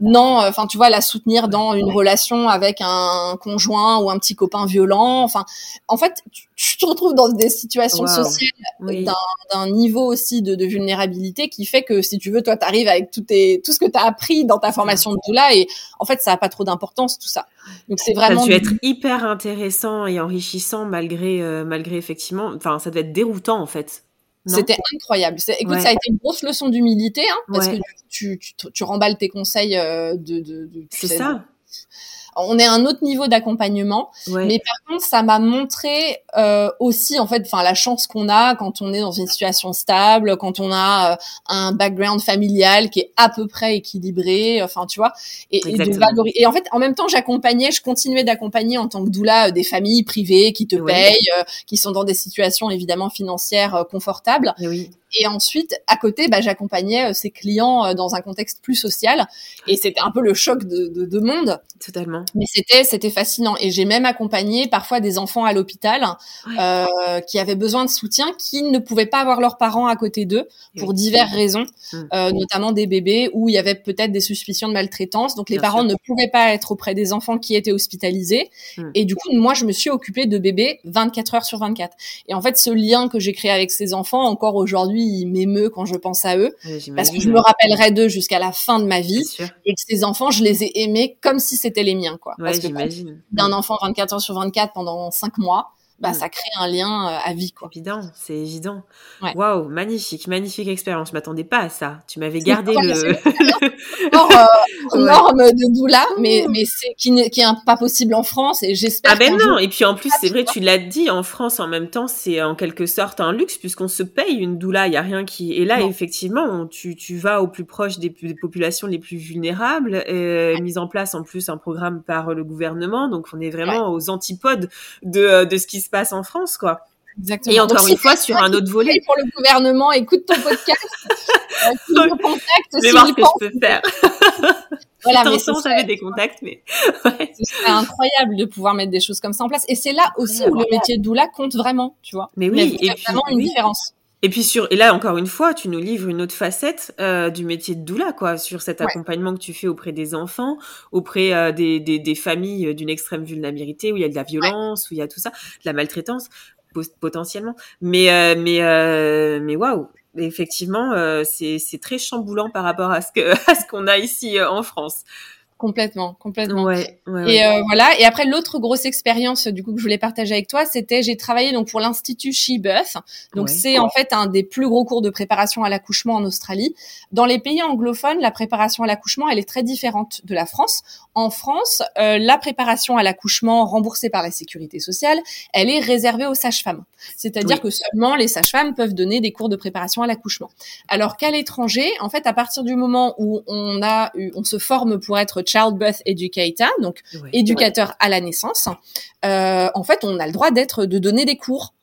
Speaker 2: non, enfin tu vois, la soutenir dans une relation avec un conjoint ou un petit copain violent. Enfin, en fait, tu, te retrouves dans des situations sociales d'un niveau aussi de, vulnérabilité qui fait que si tu veux, toi, t'arrives avec tout, tes, tout ce que tu as appris dans ta formation de doula et en fait, ça a pas trop d'importance tout ça.
Speaker 1: Donc c'est vraiment. Ça a dû être hyper intéressant et enrichissant malgré euh, malgré effectivement. Enfin, ça devait être déroutant en fait
Speaker 2: C'était incroyable. Écoute, ça a été une grosse leçon d'humilité, hein, parce que tu, tu, tu, remballes tes conseils de, de, de
Speaker 1: C'est ça
Speaker 2: on est à un autre niveau d'accompagnement. Mais par contre, ça m'a montré euh, aussi, en fait, enfin la chance qu'on a quand on est dans une situation stable, quand on a euh, un background familial qui est à peu près équilibré, enfin tu vois, et, et, en fait, en même temps, j'accompagnais, je continuais d'accompagner en tant que doula euh, des familles privées qui te payent, qui sont dans des situations évidemment financières confortables.
Speaker 1: oui.
Speaker 2: Et ensuite, à côté, bah, j'accompagnais euh, ces clients euh, dans un contexte plus social. Et c'était un peu le choc de, de, de monde.
Speaker 1: Totalement.
Speaker 2: Mais c'était c'était fascinant. Et j'ai même accompagné parfois des enfants à l'hôpital euh, qui avaient besoin de soutien, qui ne pouvaient pas avoir leurs parents à côté d'eux pour diverses raisons, euh, notamment des bébés où il y avait peut-être des suspicions de maltraitance. Donc les parents ne pouvaient pas être auprès des enfants qui étaient hospitalisés. Mmh. Et du coup, moi, je me suis occupée de bébés 24 heures sur 24. Et en fait, ce lien que j'ai créé avec ces enfants, encore aujourd'hui, il m'émeut quand je pense à eux, parce que je me rappellerai d'eux jusqu'à la fin de ma vie, et que ces enfants, je les ai aimés comme si c'était les miens, quoi.
Speaker 1: parce que
Speaker 2: d'un enfant 24 heures sur 24 pendant 5 mois, bah, mm. ça crée un lien euh, à vie, quoi.
Speaker 1: Évident, c'est évident. Waouh, magnifique, magnifique expérience. Je m'attendais pas à ça. Tu m'avais gardé le.
Speaker 2: Euh, norme de doula, mais mais c'est qui n'est qui est pas possible en France et j'espère.
Speaker 1: Ah ben non. Et puis en plus, c'est vrai, tu l'as dit, en France, en même temps, c'est en quelque sorte un luxe puisqu'on se paye une doula. Il y a rien qui. Et là, effectivement, tu tu vas au plus proche des, populations les plus vulnérables. Euh, mise en place en plus un programme par le gouvernement, donc on est vraiment aux antipodes de de ce qui se passe en France, quoi.
Speaker 2: Exactement.
Speaker 1: Et encore une fois, sur un autre volet.
Speaker 2: Pour le gouvernement, écoute ton podcast. euh, si
Speaker 1: je contacte, si voir ce que je peux faire. voilà, mais j'avais des contacts, mais
Speaker 2: ouais. c'est incroyable de pouvoir mettre des choses comme ça en place. Et c'est là aussi où le métier de doula compte vraiment, tu vois.
Speaker 1: Mais oui,
Speaker 2: il y a vraiment une différence.
Speaker 1: Et puis sur et là encore une fois, tu nous livres une autre facette euh, du métier de doula quoi, sur cet accompagnement que tu fais auprès des enfants, auprès euh, des, des, des, familles euh, d'une extrême vulnérabilité où il y a de la violence, où il y a tout ça, de la maltraitance potentiellement. Mais euh, mais euh, mais waouh, effectivement, c'est c'est très chamboulant par rapport à ce que à ce qu'on a ici en France.
Speaker 2: Complètement, complètement.
Speaker 1: Ouais, ouais,
Speaker 2: et euh, voilà. Et après, l'autre grosse expérience du coup que je voulais partager avec toi, c'était j'ai travaillé donc pour l'institut SheBuff. Donc c'est en fait un des plus gros cours de préparation à l'accouchement en Australie. Dans les pays anglophones, la préparation à l'accouchement, elle est très différente de la France. En France, euh, la préparation à l'accouchement remboursée par la sécurité sociale, elle est réservée aux sages-femmes. C'est-à-dire que seulement les sages-femmes peuvent donner des cours de préparation à l'accouchement. Alors qu'à l'étranger, en fait, à partir du moment où on a, on se forme pour être childbirth educator, donc éducateur à la naissance, euh, en fait, on a le droit d'être, de donner des cours.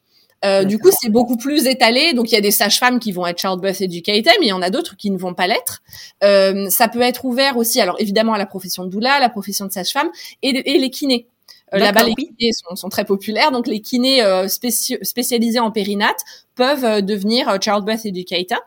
Speaker 2: Euh, du coup, c'est beaucoup plus étalé. Donc, il y a des sages-femmes qui vont être childbirth educator, mais il y en a d'autres qui ne vont pas l'être. Euh, ça peut être ouvert aussi, alors évidemment à la profession de doula, à la profession de sage-femme et, et les kinés. Euh, là-bas, les kinés sont, sont, très populaires, donc les kinés spécialisés en périnate peuvent devenir childbirth educator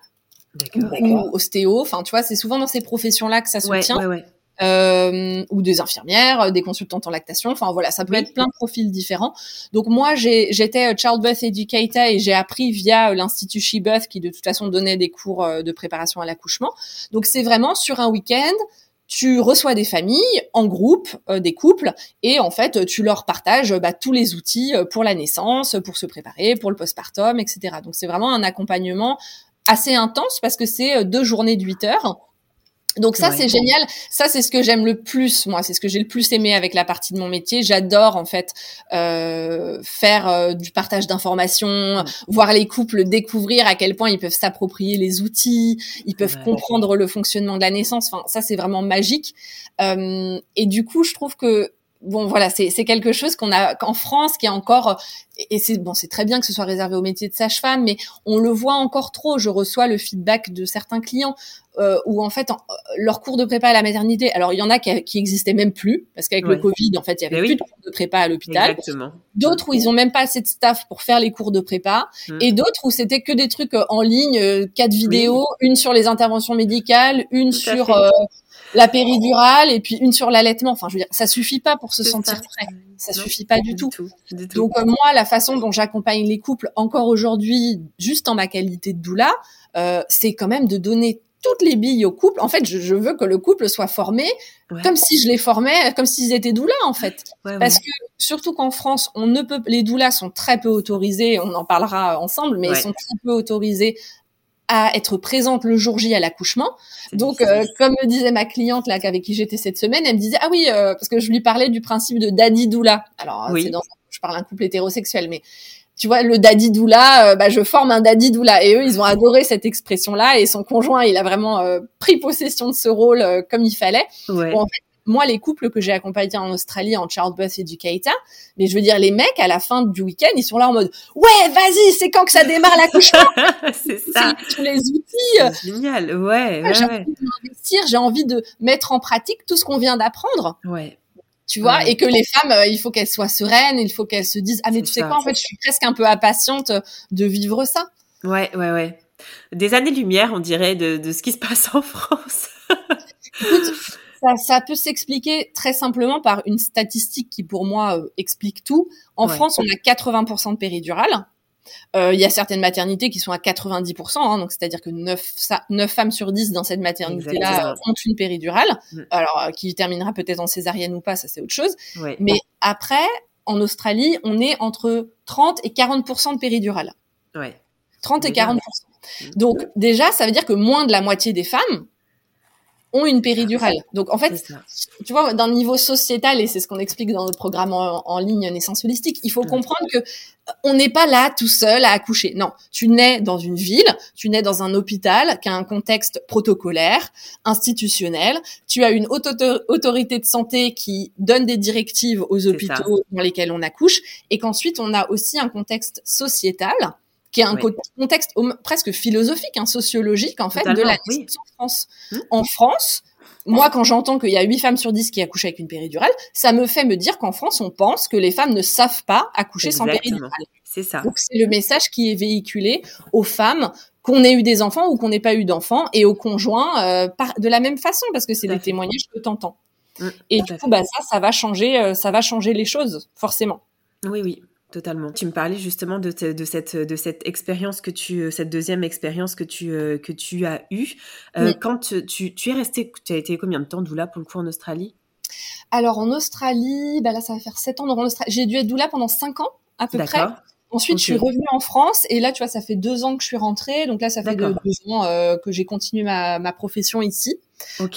Speaker 2: ou ostéo. Enfin, tu vois, c'est souvent dans ces professions-là que ça se tient. Ouais, euh, ou des infirmières, euh, des consultantes en lactation. Enfin voilà, ça peut être plein de profils différents. Donc moi, j'étais euh, childbirth educator et j'ai appris via l'institut SheBirth qui de toute façon donnait des cours de préparation à l'accouchement. Donc c'est vraiment sur un week-end. Tu reçois des familles en groupe, des couples, et en fait, tu leur partages bah, tous les outils pour la naissance, pour se préparer, pour le postpartum, etc. Donc c'est vraiment un accompagnement assez intense parce que c'est deux journées de 8 heures donc ça c'est génial, ça c'est ce que j'aime le plus moi, c'est ce que j'ai le plus aimé avec la partie de mon métier. J'adore en fait euh, faire euh, du partage d'informations, voir les couples découvrir à quel point ils peuvent s'approprier les outils, ils peuvent comprendre le fonctionnement de la naissance. Enfin ça c'est vraiment magique. Euh, et du coup je trouve que bon voilà c'est quelque chose qu'on a qu'en France qui est encore et c'est bon c'est très bien que ce soit réservé au métier de sage-femme mais on le voit encore trop. Je reçois le feedback de certains clients euh, où en fait leur cours de prépa à la maternité alors il y en a qui, qui existaient même plus parce qu'avec le Covid en fait il y avait plus de cours de prépa à l'hôpital. D'autres où ils ont même pas assez de staff pour faire les cours de prépa mm. et d'autres où c'était que des trucs euh, en ligne euh, quatre vidéos une sur les interventions médicales une sur la péridurale et puis une sur l'allaitement. Enfin, je veux dire, ça suffit pas pour se sentir prêt. Ça suffit pas du, tout. Donc euh, moi, la façon dont j'accompagne les couples encore aujourd'hui, juste en ma qualité de doula, euh, c'est quand même de donner toutes les billes au couple. En fait, je, veux que le couple soit formé comme si je les formais, comme s'ils étaient doulas en fait. Parce que surtout qu'en France, on ne peut, les doulas sont très peu autorisées. On en parlera ensemble, mais ils sont très peu autorisés à être présentes le jour J à l'accouchement. Donc, euh, comme me disait ma cliente là avec qui j'étais cette semaine, elle me disait ah oui euh, parce que je lui parlais du principe de daddy doula. Alors c'est dans je parle un couple hétérosexuel, mais tu vois, le daddy doula, euh, bah, je forme un daddy doula. Et eux, ils ont adoré cette expression-là. Et son conjoint, il a vraiment euh, pris possession de ce rôle euh, comme il fallait. en fait, moi, les couples que j'ai accompagnés en Australie en childbirth educator, mais je veux dire, les mecs, à la fin du week-end, ils sont là en mode, ouais, vas-y, c'est quand que ça démarre l'accouchement?
Speaker 1: c'est ça.
Speaker 2: Tous les outils.
Speaker 1: Génial. Ouais, ouais,
Speaker 2: J'ai envie d'investir, j'ai envie de mettre en pratique tout ce qu'on vient d'apprendre.
Speaker 1: Ouais
Speaker 2: tu vois, et que les femmes, euh, il faut qu'elles soient sereines, il faut qu'elles se disent ah mais tu sais quoi, en fait, je suis presque un peu impatiente de vivre ça.
Speaker 1: Ouais, ouais, ouais. Des années-lumière, on dirait, de, de, ce qui se passe en France.
Speaker 2: Écoute, ça, ça peut s'expliquer très simplement par une statistique qui, pour moi, euh, explique tout. En France, on a 80% de péridurale. Euh, il y a certaines maternités qui sont à 90%, hein, donc c'est-à-dire que 9, 9, femmes sur 10 dans cette maternité-là ont une péridurale. Mm. Alors, euh, qui terminera peut-être en césarienne ou pas, ça c'est autre chose. Mais après, en Australie, on est entre 30 et 40% de péridurale.
Speaker 1: Ouais.
Speaker 2: 30 et 40%. Mm. Donc déjà, ça veut dire que moins de la moitié des femmes ont une péridurale. Donc en fait, tu vois, d'un niveau sociétal, et c'est ce qu'on explique dans notre programme en, ligne Naissance Holistique, il faut comprendre que euh, on n'est pas là tout seul à accoucher. Non, tu nais dans une ville, tu nais dans un hôpital qui a un contexte protocolaire, institutionnel, tu as une autorité de santé qui donne des directives aux hôpitaux dans lesquels on accouche, et qu'ensuite on a aussi un contexte sociétal qui est un contexte presque philosophique, hein, sociologique en fait, de la naissance en France. Mmh. En France, moi, quand j'entends qu'il y a 8 femmes sur 10 qui accouchent avec une péridurale, ça me fait me dire qu'en France, on pense que les femmes ne savent pas accoucher sans péridurale.
Speaker 1: C'est ça.
Speaker 2: Donc, c'est le message qui est véhiculé aux femmes qu'on ait eu des enfants ou qu'on n'ait pas eu d'enfants et aux conjoints euh, de la même façon parce que c'est des témoignages que t'entends. Mmh, et du coup, bah, ça, ça va changer, euh, ça va changer les choses, forcément.
Speaker 1: Oui, oui. Totalement. Tu me parlais justement de, de cette, de cette expérience que tu, euh, cette deuxième expérience que tu, euh, que tu as eue. Euh, quand tu, tu es resté, tu as été combien de temps doula pour le coup en Australie?
Speaker 2: Alors en Australie, bah là ça va faire sept ans. Donc en Australie, j'ai dû être doula pendant cinq ans à peu près. Ensuite, je suis revenue en France et là, tu vois, ça fait deux ans que je suis rentrée. Donc là, ça fait deux, ans que j'ai continué ma, ma profession ici.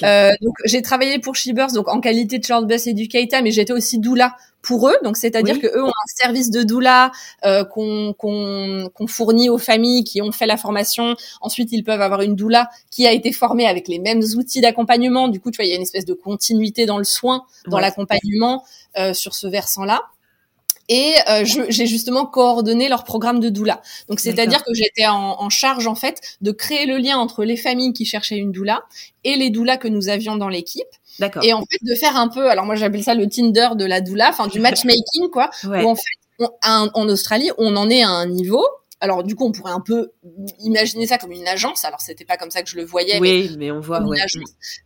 Speaker 2: Euh, donc j'ai travaillé pour Shebers donc en qualité de childbirth educator, mais j'étais aussi doula pour eux. Donc c'est-à-dire que eux ont un service de doula euh, qu'on qu'on fournit aux familles qui ont fait la formation. Ensuite, ils peuvent avoir une doula qui a été formée avec les mêmes outils d'accompagnement. Du coup, tu vois, il y a une espèce de continuité dans le soin, dans l'accompagnement euh, sur ce versant-là et euh, j'ai justement coordonné leur programme de doula. Donc c'est-à-dire que j'étais en, en, charge en fait de créer le lien entre les familles qui cherchaient une doula et les doulas que nous avions dans l'équipe.
Speaker 1: D'accord.
Speaker 2: Et en fait de faire un peu, alors moi j'appelle ça le Tinder de la doula, enfin du matchmaking quoi. Où en fait en Australie on en est à un niveau alors du coup, on pourrait un peu imaginer ça comme une agence. Alors c'était pas comme ça que je le voyais.
Speaker 1: Oui, mais, mais on voit. Ouais.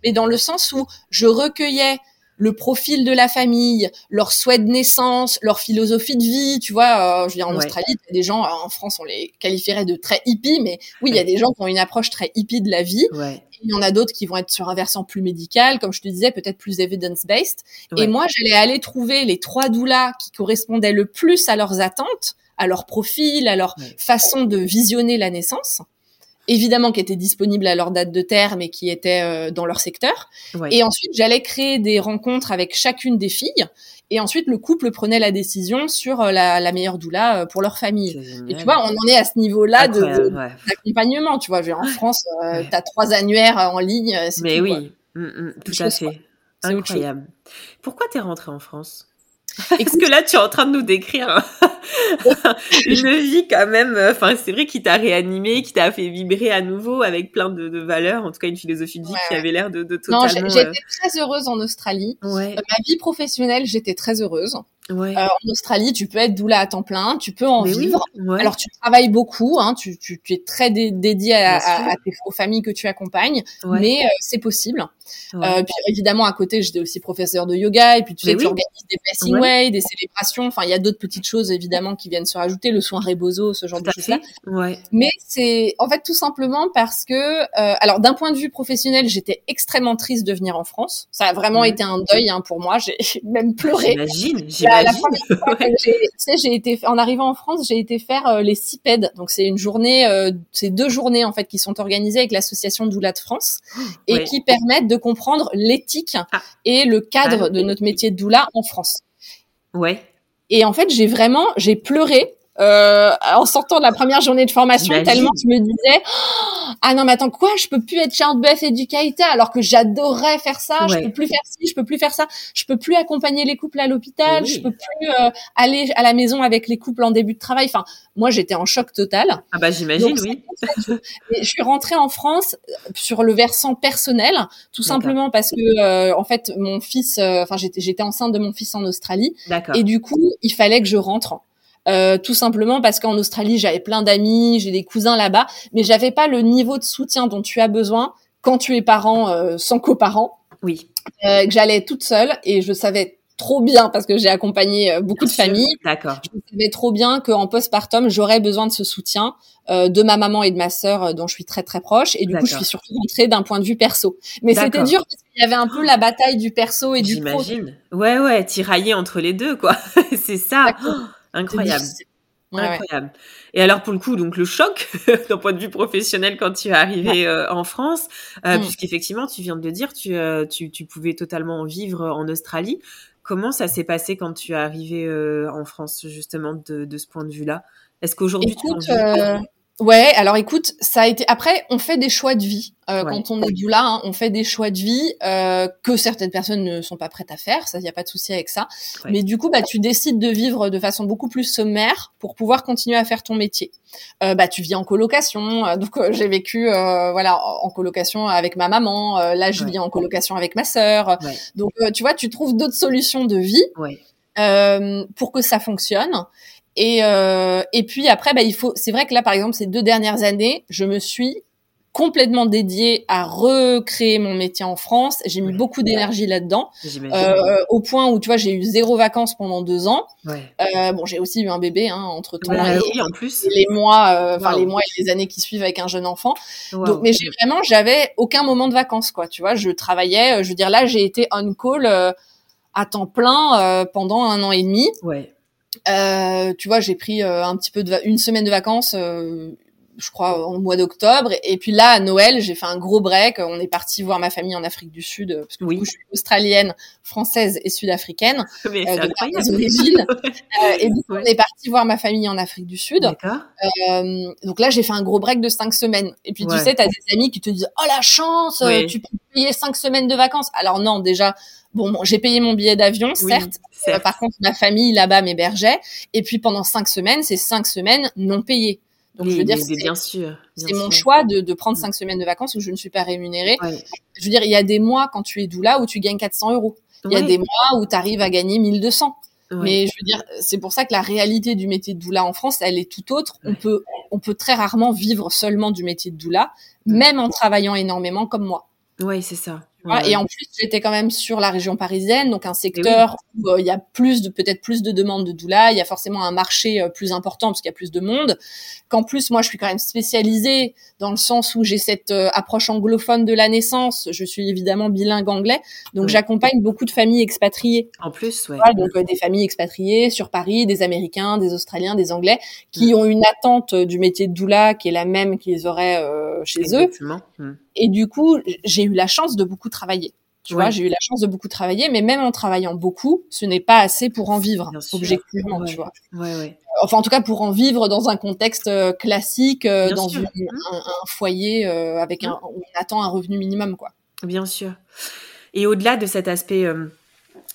Speaker 2: Mais dans le sens où je recueillais le profil de la famille, leur souhait de naissance, leur philosophie de vie. Tu vois, euh, je veux dire, en Australie, il y a des gens, euh, en France, on les qualifierait de très hippies, mais oui, il y a des gens qui ont une approche très hippie de la vie. Il y en a d'autres qui vont être sur un versant plus médical, comme je te disais, peut-être plus evidence-based. Et moi, j'allais aller trouver les trois doulas qui correspondaient le plus à leurs attentes, à leur profil, à leur façon de visionner la naissance évidemment qui étaient disponibles à leur date de terme et qui étaient euh, dans leur secteur. Et ensuite, j'allais créer des rencontres avec chacune des filles. Et ensuite, le couple prenait la décision sur euh, la, la, meilleure doula euh, pour leur famille. Et tu vois, on en est à ce niveau-là d'accompagnement. Tu vois, en France, euh, tu as trois annuaires en ligne.
Speaker 1: Mais oui, mm, mm, tout à fait. Incroyable. Pourquoi t'es rentrée en France? Parce que là, tu es en train de nous décrire une vie quand même. Enfin, c'est vrai qu'il t'a réanimé, qui t'a fait vibrer à nouveau avec plein de, valeurs, en tout cas une philosophie de vie qui avait l'air de, de totalement.
Speaker 2: Non, j'étais euh, très heureuse en Australie. Euh, ma vie professionnelle, j'étais très heureuse. Euh, en Australie, tu peux être doula à temps plein, tu peux en vivre. Alors tu travailles beaucoup, hein, tu, tu, tu, es très dédié à, à, tes, aux familles que tu accompagnes, mais euh, c'est possible. Euh, puis évidemment à côté, j'étais aussi professeur de yoga et puis tu sais, tu organises des blessing way, des célébrations. Enfin, il y a d'autres petites choses évidemment qui viennent se rajouter, le soin rebozo, ce genre de choses-là. Mais c'est en fait tout simplement parce que, euh, alors d'un point de vue professionnel, j'étais extrêmement triste de venir en France. Ça a vraiment été un deuil hein, pour moi. J'ai même pleuré.
Speaker 1: J'imagine.
Speaker 2: j'ai été en arrivant en France, j'ai été faire euh, les CIPED. Donc c'est une journée, euh, c'est deux journées en fait qui sont organisées avec l'association Doula de France et qui permettent de comprendre l'éthique ah. et le cadre ah, de notre métier de doula en France.
Speaker 1: Ouais.
Speaker 2: Et en fait, j'ai vraiment, j'ai pleuré euh, en sortant de la première journée de formation, tellement je me disais ah non mais attends quoi, je peux plus être childbirth educator alors que j'adorais faire ça, je peux plus faire ci, je peux plus faire ça, je peux plus accompagner les couples à l'hôpital, je peux plus euh, aller à la maison avec les couples en début de travail. Enfin, moi j'étais en choc total.
Speaker 1: Ah bah j'imagine oui.
Speaker 2: Je suis rentrée en France euh, sur le versant personnel, tout simplement parce que euh, en fait mon fils, enfin j'étais j'étais enceinte de mon fils en Australie et du coup il fallait que je rentre. Euh, tout simplement parce qu'en Australie, j'avais plein d'amis, j'ai des cousins là-bas, mais j'avais pas le niveau de soutien dont tu as besoin quand tu es parent euh, sans coparent.
Speaker 1: Oui.
Speaker 2: Euh, que j'allais toute seule et je savais trop bien parce que j'ai accompagné euh, beaucoup de familles.
Speaker 1: D'accord.
Speaker 2: Je savais trop bien qu'en postpartum, j'aurais besoin de ce soutien de ma maman et de ma sœur dont je suis très très proche et du coup, je suis surtout rentrée d'un point de vue perso. Mais c'était dur parce qu'il y avait un peu la bataille du perso et du pro.
Speaker 1: J'imagine. Ouais ouais, tiraillé entre les deux quoi. C'est ça. Incroyable. Incroyable. Et alors pour le coup, donc le choc d'un point de vue professionnel quand tu es arrivé euh, en France, euh, mm. puisqu'effectivement tu viens de le dire, tu, euh, tu, tu, pouvais totalement vivre en Australie. Comment ça s'est passé quand tu es arrivé euh, en France justement de, de ce point de vue-là? Est-ce qu'aujourd'hui tu
Speaker 2: Ouais, alors écoute, ça a été. Après, on fait des choix de vie euh, quand on est doula. Hein, on fait des choix de vie euh, que certaines personnes ne sont pas prêtes à faire. Ça, il y a pas de souci avec ça. Mais du coup, bah, tu décides de vivre de façon beaucoup plus sommaire pour pouvoir continuer à faire ton métier. Euh, bah, tu vis en colocation. Euh, donc, euh, j'ai vécu, euh, voilà, en colocation avec ma maman. là, je vis en colocation avec ma sœur. Donc, tu vois, tu trouves d'autres solutions de vie pour que ça fonctionne. Et, euh, et puis après, bah, il faut. C'est vrai que là, par exemple, ces deux dernières années, je me suis complètement dédiée à recréer mon métier en France. J'ai mis beaucoup d'énergie là-dedans, euh, au point où tu vois, j'ai eu zéro vacances pendant deux ans. Ouais. Euh, bon, j'ai aussi eu un bébé hein, entre temps
Speaker 1: et, oui, en plus.
Speaker 2: les mois, euh, enfin les mois et les années qui suivent avec un jeune enfant. Donc, mais j'ai vraiment, j'avais aucun moment de vacances, quoi. Tu vois, je travaillais. Je veux dire, là, j'ai été on call euh, à temps plein pendant un an et demi.
Speaker 1: Ouais.
Speaker 2: Euh, tu vois, j'ai pris euh, un petit peu de une semaine de vacances, euh, je crois au mois d'octobre, et, puis là à Noël, j'ai fait un gros break. On est parti voir ma famille en Afrique du Sud parce que du coup, je suis australienne, française et sud-africaine
Speaker 1: Mais euh,
Speaker 2: de origines. et du coup, on est parti voir ma famille en Afrique du Sud. donc là, j'ai fait un gros break de cinq semaines. Et puis tu sais, t'as des amis qui te disent oh la chance, tu peux payer cinq semaines de vacances. Alors non, déjà Bon, j'ai payé mon billet d'avion, certes. Euh, par contre, ma famille là-bas m'hébergeait. Et puis pendant cinq semaines, c'est cinq semaines non payées.
Speaker 1: Donc, je veux dire, c'est bien sûr.
Speaker 2: C'est mon choix de, de prendre cinq semaines de vacances où je ne suis pas rémunérée. Je veux dire, il y a des mois quand tu es doula où tu gagnes 400 euros. Il y a des mois où tu arrives à gagner 1200. Mais je veux dire, c'est pour ça que la réalité du métier de doula en France, elle est tout autre. On peut, on peut très rarement vivre seulement du métier de doula, même en travaillant énormément comme moi.
Speaker 1: Oui, c'est ça.
Speaker 2: Et en plus, j'étais quand même sur la région parisienne, donc un secteur où euh, il y a plus de peut-être plus de demandes de doula, il y a forcément un marché euh, plus important parce qu'il y a plus de monde. Qu'en plus, moi, je suis quand même spécialisée dans le sens où j'ai cette euh, approche anglophone de la naissance. Je suis évidemment bilingue anglais, donc j'accompagne beaucoup de familles expatriées.
Speaker 1: En plus, ouais.
Speaker 2: donc des familles expatriées sur Paris, des Américains, des Australiens, des Anglais, qui ont une attente du métier de doula qui est la même qu'ils auraient chez Exactement. eux. Hmm. Et du coup, j'ai eu la chance de beaucoup travailler. Tu vois, j'ai eu la chance de beaucoup travailler, mais même en travaillant beaucoup, ce n'est pas assez pour en vivre, objectivement, tu vois.
Speaker 1: Ouais.
Speaker 2: Enfin, en tout cas, pour en vivre dans un contexte euh, classique, euh, dans une, un, un, foyer euh, avec un, on attend un revenu minimum, quoi.
Speaker 1: Bien sûr. Et au-delà de cet aspect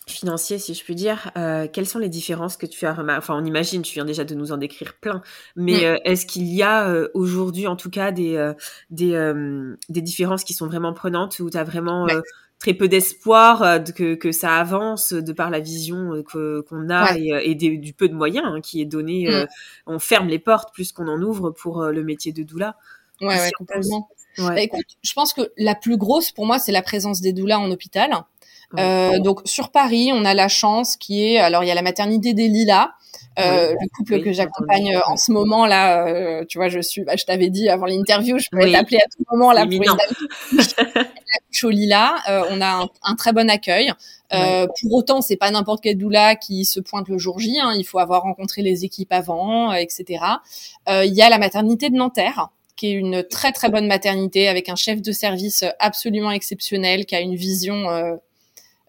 Speaker 1: financier, si je puis dire, euh, quelles sont les différences que tu as remarquées Enfin, on imagine, tu viens déjà de nous en décrire plein, mais euh, est-ce qu'il y a euh, aujourd'hui, en tout cas, des, des, des différences qui sont vraiment prenantes, où tu as vraiment très peu d'espoir que, que ça avance de par la vision qu'on a et, du peu de moyens hein, qui est donné. Mm. on ferme les portes plus qu'on en ouvre pour le métier de doula.
Speaker 2: Ouais, ouais complètement. Bah, écoute, je pense que la plus grosse pour moi, c'est la présence des doulas en hôpital. Euh, donc sur Paris, on a la chance qui est, alors il y a la maternité des Lilas, euh, le couple que j'accompagne euh, en ce moment là, euh, tu vois, je suis, bah, je t'avais dit avant l'interview, je peux t'appeler à tout moment là pour une au Lila. Euh, on a un, un, très bon accueil. Euh, pour autant, c'est pas n'importe quel doula qui se pointe le jour J. Hein. Il faut avoir rencontré les équipes avant, etc. Il y a la maternité de Nanterre qui est une très très bonne maternité avec un chef de service absolument exceptionnel, qui a une vision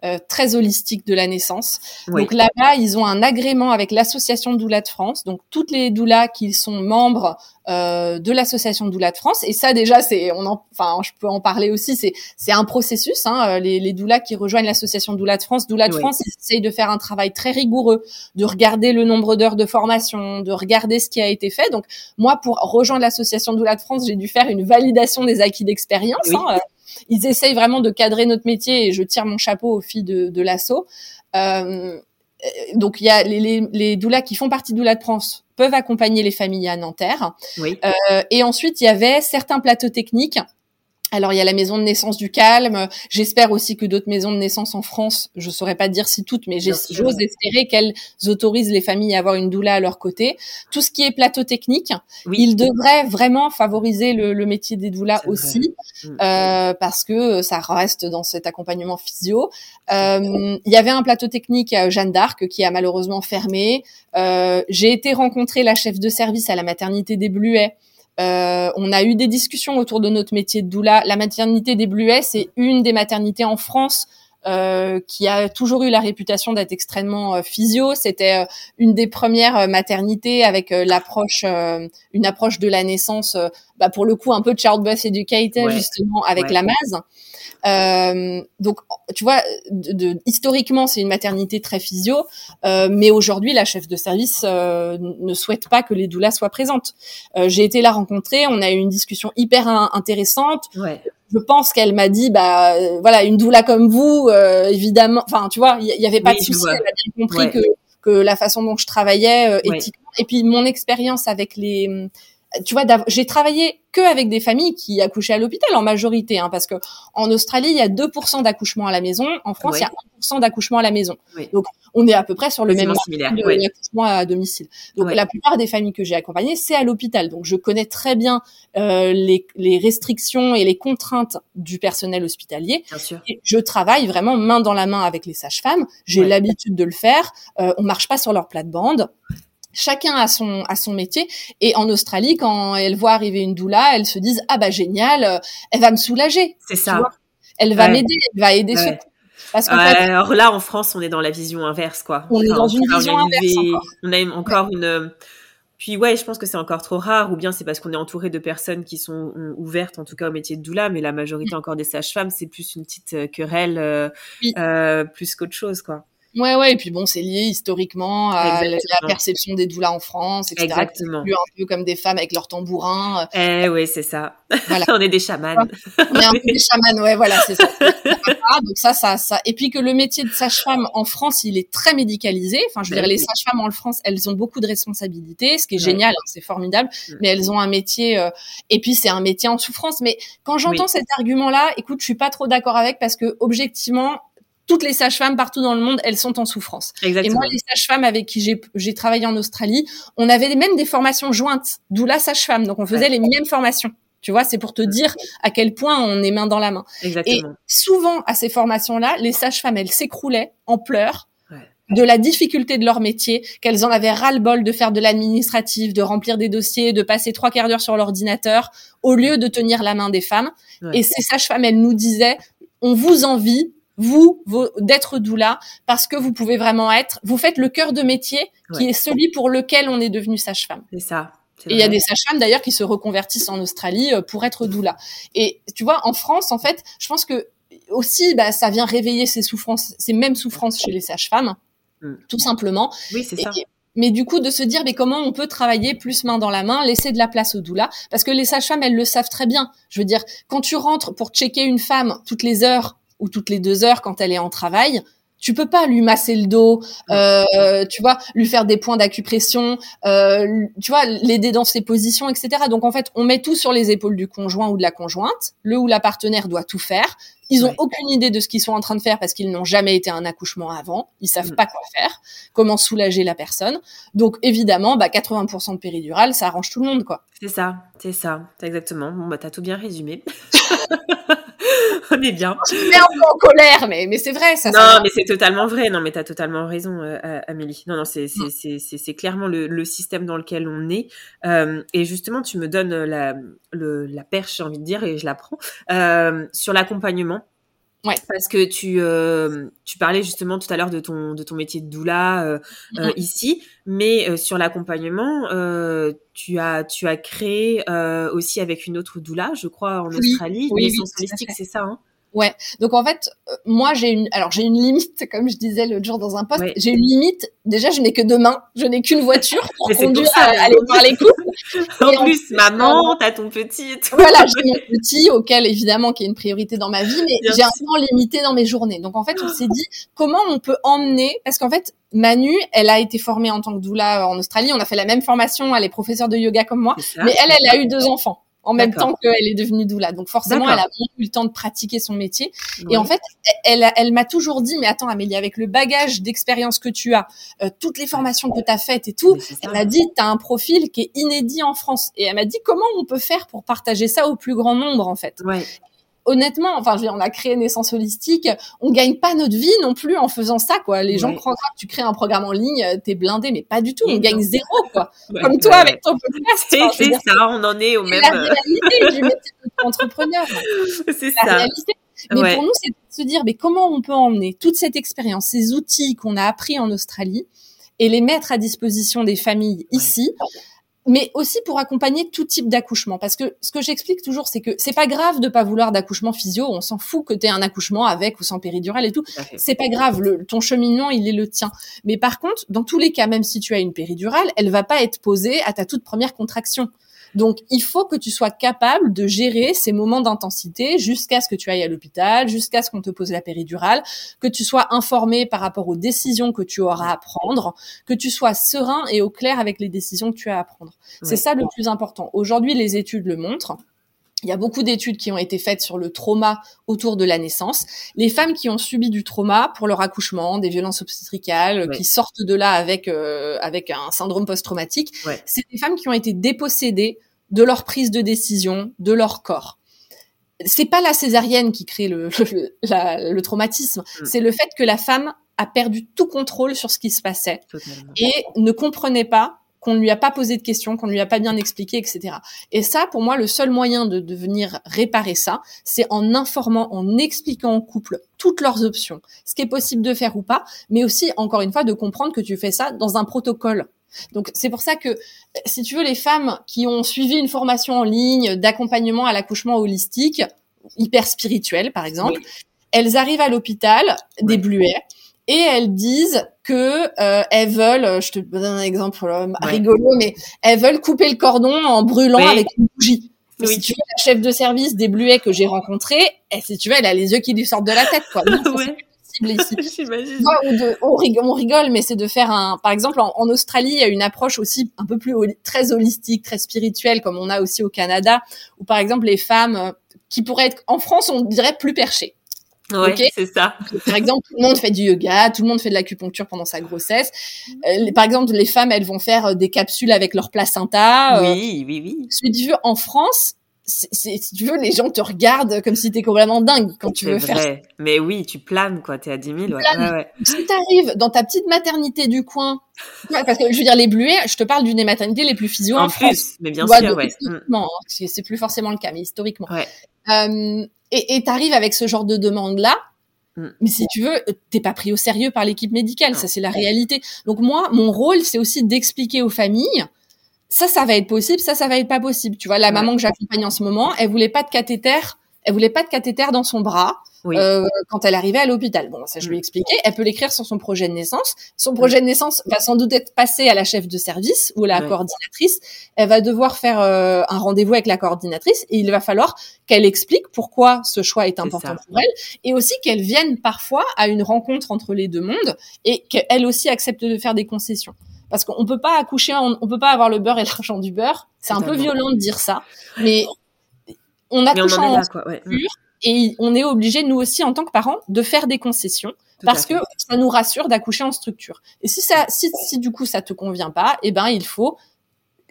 Speaker 2: euh, euh, très holistique de la naissance. Donc là-bas, ils ont un agrément avec l'association Doula de France. Donc toutes les doulas qui sont membres euh, de l'association Doula de France. Et ça déjà, c'est, on en, enfin, je peux en parler aussi. C'est, c'est un processus. Hein, euh, les, les doulas qui rejoignent l'association Doula de France, Doula de France, ils essayent de faire un travail très rigoureux, de regarder le nombre d'heures de formation, de regarder ce qui a été fait. Donc moi, pour rejoindre l'association Doula de France, j'ai dû faire une validation des acquis d'expérience. Hein, ils essayent vraiment de cadrer notre métier et je tire mon chapeau aux filles de, de l'assaut. Euh, donc il y a les, les, les doulas qui font partie de Doula de France peuvent accompagner les familles à Nanterre. Oui. Euh, et ensuite il y avait certains plateaux techniques alors il y a la maison de naissance du calme. J'espère aussi que d'autres maisons de naissance en France, je saurais pas dire si toutes, mais j'ose espérer qu'elles autorisent les familles à avoir une doula à leur côté. Tout ce qui est plateau technique, oui. il devrait vraiment favoriser le, le métier des doulas aussi, mm. euh, parce que ça reste dans cet accompagnement physio. Euh, il y avait un plateau technique à Jeanne d'Arc qui a malheureusement fermé. Euh, J'ai été rencontrer la chef de service à la maternité des Bluets. Euh, on a eu des discussions autour de notre métier de doula. La maternité des Bluets, c'est une des maternités en France euh, qui a toujours eu la réputation d'être extrêmement euh, physio. C'était euh, une des premières maternités avec l'approche, une approche de la naissance, bah pour le coup un peu de childbirth educator justement avec la MAS. Euh, donc, tu vois, de, historiquement, c'est une maternité très physio, euh, mais aujourd'hui, la chef de service euh, ne souhaite pas que les doulas soient présentes. Euh, j'ai été la rencontrer, on a eu une discussion hyper intéressante. Ouais. Je pense qu'elle m'a dit, bah voilà, une doula comme vous, évidemment. Enfin, tu vois, il y, avait pas de souci. Elle a bien compris que que la façon dont je travaillais éthiquement, et puis mon expérience avec les tu vois, j'ai travaillé que avec des familles qui accouchaient à l'hôpital en majorité, hein, parce que en Australie, il y a 2% d'accouchement à la maison, en France, il y a 1% d'accouchement à la maison. Donc, on est à peu près sur le même de accouchement à domicile. Donc, la plupart des familles que j'ai accompagnées, c'est à l'hôpital. Donc, je connais très bien euh, les, les, restrictions et les contraintes du personnel hospitalier. Bien sûr. Et je travaille vraiment main dans la main avec les sages-femmes. J'ai l'habitude de le faire. Euh, on marche pas sur leur plate-bande chacun a son a son métier. Et en Australie quand elles voient arriver une doula elles se disent ah bah génial euh, elle va me soulager.
Speaker 1: C'est ça.
Speaker 2: elle va m'aider elle va aider ce
Speaker 1: parce qu'en fait, alors là en France on est dans la vision inverse quoi.
Speaker 2: On est dans une vision inverse
Speaker 1: on a encore une puis ouais, je pense que c'est encore trop rare, ou bien c'est parce qu'on est entouré de personnes qui sont ouvertes, en tout cas au métier de doula, mais la majorité encore des sages-femmes, c'est plus une petite euh, querelle, euh, euh, plus qu'autre chose, quoi.
Speaker 2: Ouais, ouais, et puis bon, c'est lié historiquement à la, perception des doulas en France, etc. Exactement. Un peu comme des femmes avec leur tambourin.
Speaker 1: Euh. Eh oui, c'est ça. Voilà. on est des chamans.
Speaker 2: On est un peu des chamans, ouais, voilà, c'est ça. Donc ça, ça, ça. Et puis que le métier de sage-femme en France, il est très médicalisé. Enfin, je veux dire, les sages-femmes en France, elles ont beaucoup de responsabilités, ce qui est génial, hein, c'est formidable. Mais elles ont un métier, euh... et puis c'est un métier en souffrance. Mais quand j'entends cet argument-là, écoute, je suis pas trop d'accord avec parce que objectivement, toutes les sages-femmes partout dans le monde, elles sont en souffrance. Exactement. Et moi, les sages-femmes avec qui j'ai travaillé en Australie, on avait même des formations jointes, d'où la sage-femme. Donc, on faisait les mêmes formations. Tu vois, c'est pour te dire à quel point on est main dans la main. Exactement. Et souvent, à ces formations-là, les sages-femmes, elles s'écroulaient en pleurs de la difficulté de leur métier, qu'elles en avaient ras-le-bol de faire de l'administratif, de remplir des dossiers, de passer trois quarts d'heure sur l'ordinateur, au lieu de tenir la main des femmes. Et ces sages-femmes, elles nous disaient, on vous envie, vous, d'être doula parce que vous pouvez vraiment être, vous faites le cœur de métier qui est celui pour lequel on est devenu sage-femme.
Speaker 1: C'est ça.
Speaker 2: Et il y a des sages-femmes d'ailleurs qui se reconvertissent en Australie euh, pour être doula. Et tu vois, en France, en fait, je pense que aussi, bah, ça vient réveiller ces souffrances, ces mêmes souffrances chez les sages-femmes, mm. tout simplement.
Speaker 1: Oui, c'est ça.
Speaker 2: mais du coup, de se dire, mais comment on peut travailler plus main dans la main, laisser de la place au doula, parce que les sages-femmes, elles le savent très bien. Je veux dire, quand tu rentres pour checker une femme toutes les heures ou toutes les deux heures quand elle est en travail, tu peux pas lui masser le dos, euh, tu vois, lui faire des points d'acupression, euh, tu vois, l'aider dans ses positions, etc. Donc en fait, on met tout sur les épaules du conjoint ou de la conjointe. Le ou la partenaire doit tout faire. Ils ont aucune idée de ce qu'ils sont en train de faire parce qu'ils n'ont jamais été à un accouchement avant. Ils savent mm. pas quoi faire, comment soulager la personne. Donc évidemment, bah 80% de péridurale, ça arrange tout le monde, quoi.
Speaker 1: C'est ça, c'est ça, exactement. Bon bah t'as tout bien résumé. on est bien.
Speaker 2: Je me mets un peu en colère, mais, mais c'est vrai. Ça,
Speaker 1: non, mais c'est totalement vrai. Non, mais tu as totalement raison, euh, Amélie. Non, non, c'est c'est clairement le, le, système dans lequel on est. Euh, et justement, tu me donnes la, le, la perche, j'ai envie de dire, et je la prends, euh, sur l'accompagnement.
Speaker 2: Ouais.
Speaker 1: Parce que tu euh, tu parlais justement tout à l'heure de ton de ton métier de doula euh, euh mm-hmm. ici, mais euh, sur l'accompagnement, tu as tu as créé aussi avec une autre doula, je crois en Australie,
Speaker 2: oui,
Speaker 1: naissance holistique, c'est ça hein?
Speaker 2: Ouais. Donc en fait, euh, moi j'ai une, alors j'ai une limite, comme je disais l'autre jour dans un poste, j'ai une limite. Déjà, je n'ai que deux mains, je n'ai qu'une voiture pour conduire à, aller voir les couples.
Speaker 1: en plus, maman, t'as ton petit. Et tout.
Speaker 2: Voilà, j'ai mon petit auquel évidemment qui est une priorité dans ma vie, mais j'ai un temps limité dans mes journées. Donc en fait, on s'est dit comment on peut emmener, parce qu'en fait, Manu, elle a été formée en tant que doula en Australie. On a fait la même formation, elle est professeure de yoga comme moi, mais elle, elle a eu deux enfants en même temps qu'elle est devenue doula. Donc forcément, elle a eu le temps de pratiquer son métier. Et en fait, elle, elle m'a toujours dit, mais attends Amélie, avec le bagage d'expérience que tu as, euh, toutes les formations que tu as faites et tout, elle m'a dit, tu as un profil qui est inédit en France. Et elle m'a dit, comment on peut faire pour partager ça au plus grand nombre en fait?
Speaker 1: Ouais
Speaker 2: honnêtement, enfin, on a créé Naissance Holistique, on gagne pas notre vie non plus en faisant ça, quoi. Les gens croient que tu crées un programme en ligne, t'es blindé, mais pas du tout. On gagne zéro, quoi. Comme toi avec ton podcast.
Speaker 1: C'est ça, on en est au même.
Speaker 2: C'est la réalité du métier d'entrepreneur.
Speaker 1: C'est ça.
Speaker 2: Réalité. Mais pour nous, c'est de se dire, mais comment on peut emmener toute cette expérience, ces outils qu'on a appris en Australie, et les mettre à disposition des familles ici mais aussi pour accompagner tout type d'accouchement. Parce que ce que j'explique toujours, c'est que c'est pas grave de pas vouloir d'accouchement physio. On s'en fout que tu aies un accouchement avec ou sans péridurale et tout. C'est pas grave. Le, ton cheminement, il est le tien. Mais par contre, dans tous les cas, même si tu as une péridurale, elle va pas être posée à ta toute première contraction. Donc, il faut que tu sois capable de gérer ces moments d'intensité jusqu'à ce que tu ailles à l'hôpital, jusqu'à ce qu'on te pose la péridurale, que tu sois informé par rapport aux décisions que tu auras à prendre, que tu sois serein et au clair avec les décisions que tu as à prendre. C'est ça le plus important. Aujourd'hui, les études le montrent. Il y a beaucoup d'études qui ont été faites sur le trauma autour de la naissance. Les femmes qui ont subi du trauma pour leur accouchement, des violences obstétricales, qui sortent de là avec euh, avec un syndrome post-traumatique, c'est des femmes qui ont été dépossédées de leur prise de décision, de leur corps. C'est pas la césarienne qui crée le, le, traumatisme, mm. c'est le fait que la femme a perdu tout contrôle sur ce qui se passait et ne comprenait pas qu'on ne lui a pas posé de questions, qu'on ne lui a pas bien expliqué, etc. Et ça, pour moi, le seul moyen de, de venir réparer ça, c'est en informant, en expliquant au couple toutes leurs options, ce qui est possible de faire ou pas, mais aussi, encore une fois, de comprendre que tu fais ça dans un protocole. Donc c'est pour ça que, si tu veux, les femmes qui ont suivi une formation en ligne d'accompagnement à l'accouchement holistique, hyper spirituel par exemple, elles arrivent à l'hôpital des bluets et elles disent que euh, elles veulent, je te donne un exemple euh, rigolo, mais elles veulent couper le cordon en brûlant avec une bougie. Si tu veux, la chef de service des Bluets que j'ai rencontrée, et si tu veux, elle a les yeux qui lui sortent de la tête, quoi. ici. on, rigole, mais c'est de faire un. Par exemple, en, Australie, il y a une approche aussi un peu plus très holistique, très spirituelle, comme on a aussi au Canada, où par exemple les femmes euh, qui pourraient être en France, on dirait plus perchées.
Speaker 1: Ouais, c'est ça.
Speaker 2: Par exemple, tout le monde fait du yoga, tout le monde fait de l'acupuncture pendant sa grossesse. Euh, par exemple, les femmes, elles vont faire euh, des capsules avec leur placenta.
Speaker 1: Oui, oui, oui.
Speaker 2: Si tu veux, en France, si tu veux, les gens te regardent comme si t'es complètement dingue quand tu veux vrai. faire.
Speaker 1: Mais oui, tu planes quoi, t'es à 10 000. Ouais. Ouais, ouais.
Speaker 2: Si t'arrives dans ta petite maternité du coin, parce que je veux dire les bluets, je te parle d'une des maternités les plus physio en,
Speaker 1: plus, mais bien sûr, ouais.
Speaker 2: Mm. Hein, c'est plus forcément le cas, mais historiquement. Euh, et t'arrives avec ce genre de demande là. Mm. Mais si tu veux, t'es pas pris au sérieux par l'équipe médicale, ça c'est la réalité. Donc moi, mon rôle, c'est aussi d'expliquer aux familles ça, ça va être possible, ça, ça va être pas possible. Tu vois, la maman que j'accompagne en ce moment, elle voulait pas de cathéter, elle voulait pas de cathéter dans son bras euh, quand elle arrivait à l'hôpital. Bon, ça je lui ai mm. expliqué. Elle peut l'écrire sur son projet de naissance. Son projet de naissance va sans doute être passé à la chef de service ou à la coordinatrice. Elle va devoir faire euh, un rendez-vous avec la coordinatrice et il va falloir qu'elle explique pourquoi ce choix est important pour elle et aussi qu'elle vienne parfois à une rencontre entre les deux mondes et qu'elle aussi accepte de faire des concessions parce qu'on peut pas accoucher, on, peut pas avoir le beurre et l'argent du beurre. C'est un peu violent de dire ça, mais on accouche en, et on est obligé nous aussi en tant que parents de faire des concessions parce que ça nous rassure d'accoucher en structure. Et si ça, si, si du coup ça te convient pas, eh ben il faut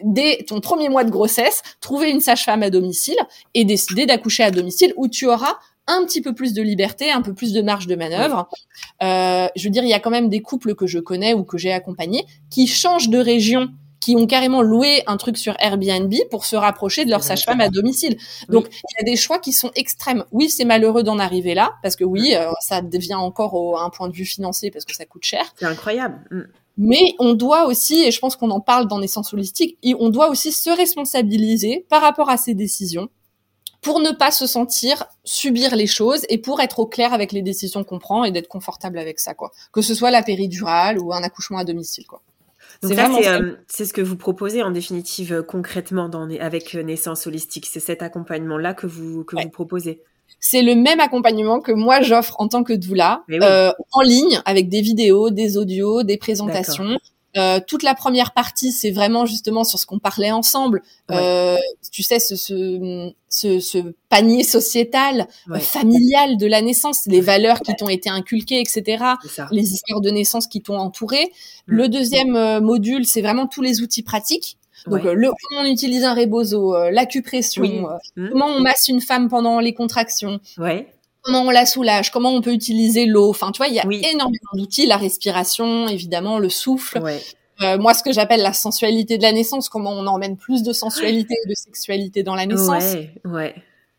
Speaker 2: dès ton premier mois de grossesse trouver une sage-femme à domicile et décider d'accoucher à domicile où tu auras un petit peu plus de liberté, un peu plus de marge de manœuvre. Euh, je veux dire, il y a quand même des couples que je connais ou que j'ai accompagnés qui changent de région qui ont carrément loué un truc sur Airbnb pour se rapprocher de leur sage-femme à domicile. Donc, il y a des choix qui sont extrêmes. Oui, c'est malheureux d'en arriver là, parce que oui, euh, ça devient encore au, un point de vue financier, parce que ça coûte cher.
Speaker 1: C'est incroyable. Mm.
Speaker 2: Mais on doit aussi, et je pense qu'on en parle dans Naissance Holistique, on doit aussi se responsabiliser par rapport à ces décisions pour ne pas se sentir subir les choses et pour être au clair avec les décisions qu'on prend et d'être confortable avec ça, quoi. Que ce soit la péridurale ou un accouchement à domicile, quoi.
Speaker 1: Euh, c'est ce que vous proposez en définitive euh, concrètement dans, avec euh, Naissance Holistique. C'est cet accompagnement-là que vous que vous proposez.
Speaker 2: C'est le même accompagnement que moi j'offre en tant que doula, en ligne avec des vidéos, des audios, des présentations. Euh, toute la première partie, c'est vraiment justement sur ce qu'on parlait ensemble. Euh, tu sais, ce, ce, ce, ce panier sociétal, euh, familial de la naissance, les valeurs qui t'ont été inculquées, etc. Les histoires de naissance qui t'ont entouré. Mm. Le deuxième euh, module, c'est vraiment tous les outils pratiques. Donc, le, comment on utilise un rebozo, l'acupression, mm. comment on masse une femme pendant les contractions.
Speaker 1: Ouais
Speaker 2: comment on la soulage, comment on peut utiliser l'eau. Enfin, tu vois, il y a énormément d'outils, la respiration, évidemment, le souffle. Euh, moi, ce que j'appelle la sensualité de la naissance, comment on emmène plus de sensualité et de sexualité dans la naissance.
Speaker 1: Ouais, ouais.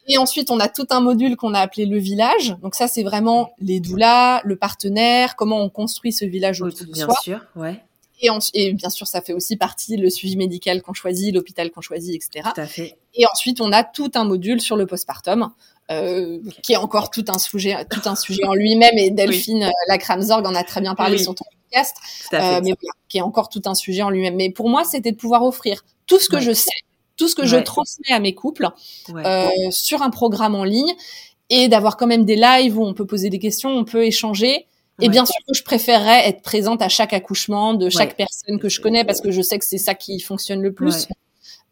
Speaker 2: Et ensuite, on a tout un module qu'on a appelé le village. Donc ça, c'est vraiment les doulas, le partenaire, comment on construit ce village autour de
Speaker 1: bien
Speaker 2: soi.
Speaker 1: Bien sûr, ouais.
Speaker 2: Et, et, bien sûr, ça fait aussi partie le suivi médical qu'on choisit, l'hôpital qu'on choisit, etc.
Speaker 1: Tout à fait.
Speaker 2: Et ensuite, on a tout un module sur le postpartum euh, qui est encore tout un sujet, tout un sujet en lui-même. Et Delphine oui. Euh, Lacramzorg en a très bien parlé sur ton podcast, euh, mais qui est encore tout un sujet en lui-même. Mais pour moi, c'était de pouvoir offrir tout ce que je sais, tout ce que je transmets à mes couples euh, sur un programme en ligne et d'avoir quand même des lives où on peut poser des questions, on peut échanger. Et bien sûr que je préférerais être présente à chaque accouchement de chaque personne que je connais parce que je sais que c'est ça qui fonctionne le plus.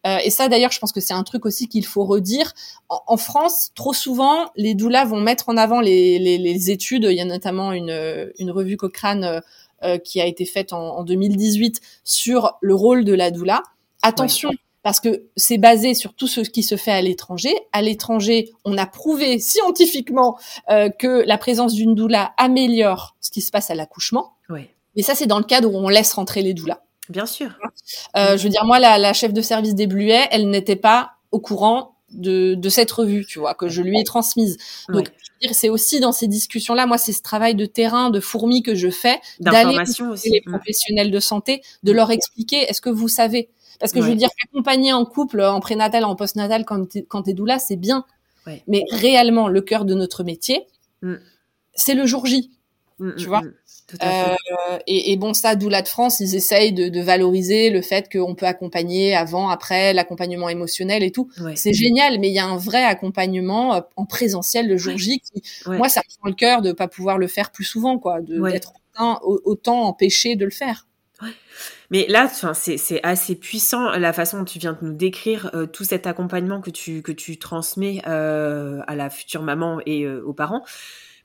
Speaker 2: Euh, et ça, d'ailleurs, je pense que c'est un truc aussi qu'il faut redire. En, France, trop souvent, les doulas vont mettre en avant les, les, les études. Il y a notamment une, une revue Cochrane euh, euh qui a été faite en, en, 2018 sur le rôle de la doula. Attention, parce que c'est basé sur tout ce qui se fait à l'étranger. À l'étranger, on a prouvé scientifiquement euh, que la présence d'une doula améliore ce qui se passe à l'accouchement.
Speaker 1: Oui.
Speaker 2: Mais ça, c'est dans le cadre où on laisse rentrer les doulas.
Speaker 1: Bien sûr.
Speaker 2: Euh, je veux dire, moi, la, la, chef de service des Bluets, elle n'était pas au courant de, de, cette revue, tu vois, que je lui ai transmise. Donc, c'est aussi dans ces discussions-là, moi, c'est ce travail de terrain, de fourmi que je fais, d'aller les professionnels de santé, de leur expliquer, est-ce que vous savez? Parce que je veux dire, accompagner en couple, en prénatal, en postnatal, quand t'es, t'es doula, c'est bien.
Speaker 1: Ouais.
Speaker 2: Mais réellement, le cœur de notre métier,
Speaker 1: mm.
Speaker 2: c'est le jour J.
Speaker 1: Mm,
Speaker 2: tu
Speaker 1: mm,
Speaker 2: vois
Speaker 1: mm.
Speaker 2: euh, et, et, bon, ça, Doula de France, ils essayent de, de valoriser le fait qu'on peut accompagner avant, après, l'accompagnement émotionnel et tout.
Speaker 1: Ouais.
Speaker 2: C'est génial, mais il y a un vrai accompagnement euh, en présentiel le jour J qui,
Speaker 1: ouais.
Speaker 2: moi, ça me prend le cœur de pas pouvoir le faire plus souvent, quoi, d'être autant, autant empêché de le faire.
Speaker 1: Mais là, c'est assez puissant la façon dont tu viens de nous décrire euh, tout cet accompagnement que tu que tu transmets euh, à la future maman et aux parents,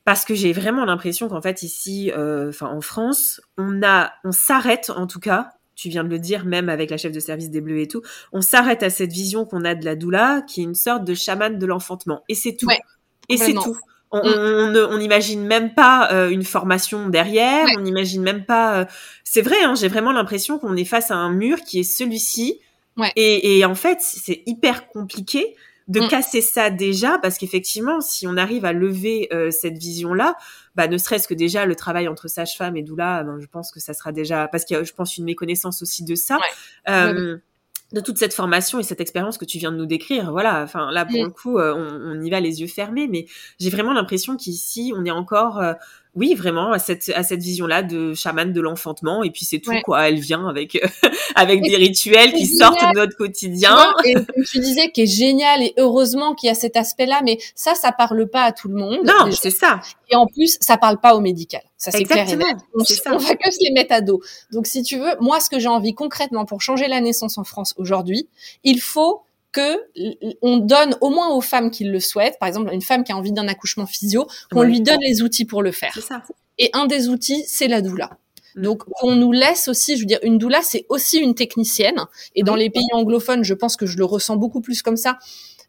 Speaker 1: parce que j'ai vraiment l'impression qu'en fait ici, euh, enfin en France, on a, on s'arrête en tout cas. Tu viens de le dire, même avec la chef de service des Bleus et tout, on s'arrête à cette vision qu'on a de la doula, qui est une sorte de chamane de l'enfantement, et c'est tout.
Speaker 2: Ouais,
Speaker 1: et c'est tout. On
Speaker 2: Mm.
Speaker 1: on- n'imagine même pas euh, une formation derrière,
Speaker 2: Ouais.
Speaker 1: on n'imagine même pas. euh, C'est vrai, hein, j'ai vraiment l'impression qu'on est face à un mur qui est celui-ci.
Speaker 2: Ouais.
Speaker 1: Et, et en fait, c'est hyper compliqué de
Speaker 2: Mm.
Speaker 1: casser ça déjà, parce qu'effectivement, si on arrive à lever euh, cette vision-là, bah, ne serait-ce que déjà le travail entre sage-femme et doula, ben, je pense que ça sera déjà, parce qu'il y a, je pense, une méconnaissance aussi de ça.
Speaker 2: Ouais.
Speaker 1: Euh, de toute cette formation et cette expérience que tu viens de nous décrire. Voilà, enfin là pour mm. le coup, euh, on, y va les yeux fermés, mais j'ai vraiment l'impression qu'ici on est encore, euh, oui, vraiment à cette à cette vision-là de chamane de l'enfantement et puis c'est tout quoi. Elle vient avec avec des rituels qui sortent de notre quotidien.
Speaker 2: et tu disais qui est génial et heureusement qu'il y a cet aspect-là, mais ça, ça parle pas à tout le monde.
Speaker 1: Non, c'est ça.
Speaker 2: Et en plus, ça parle pas au médical. Ça c'est clair et net. On, ça. on va que se les mettre à dos. Donc si tu veux, moi ce que j'ai envie concrètement pour changer la naissance en France aujourd'hui, il faut que on donne au moins aux femmes qui le souhaitent, par exemple une femme qui a envie d'un accouchement physio, qu'on lui donne les outils pour le faire. Ça. Et un des outils, c'est la doula. Mm. Donc, on nous laisse aussi, je veux dire, une doula, c'est aussi une technicienne. Et dans les pays anglophones, je pense que je le ressens beaucoup plus comme ça.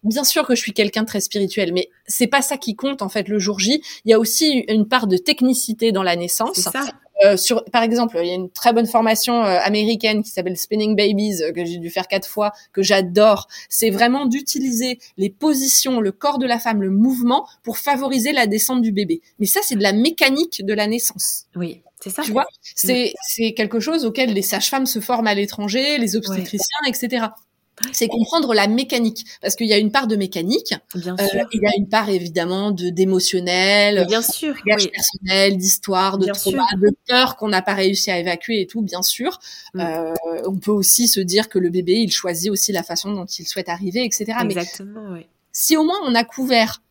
Speaker 2: Bien sûr que je suis quelqu'un de très spirituel, mais c'est pas ça qui compte en fait le jour J. Il y a aussi une part de technicité dans la naissance. Ça. Euh, sur, par exemple, il y a une très bonne formation euh, américaine qui s'appelle Spinning Babies euh, que j'ai dû faire quatre fois, que j'adore. C'est vraiment d'utiliser les positions, le corps de la femme, le mouvement pour favoriser la descente du bébé. Mais ça, c'est de la mécanique de la naissance.
Speaker 1: Oui. C'est ça.
Speaker 2: Tu vois, c'est c'est quelque chose auquel les sages-femmes se forment à l'étranger, les obstétriciens, etc c'est comprendre la mécanique parce qu'il y a une part de mécanique bien euh, sûr. il y a une part évidemment de d'émotionnel
Speaker 1: bien sûr
Speaker 2: de personnel d'histoire de trauma de peur qu'on n'a pas réussi à évacuer et tout bien sûr mm. euh, on peut aussi se dire que le bébé il choisit aussi la façon dont il souhaite arriver etc
Speaker 1: exactement oui.
Speaker 2: si au moins on a couvert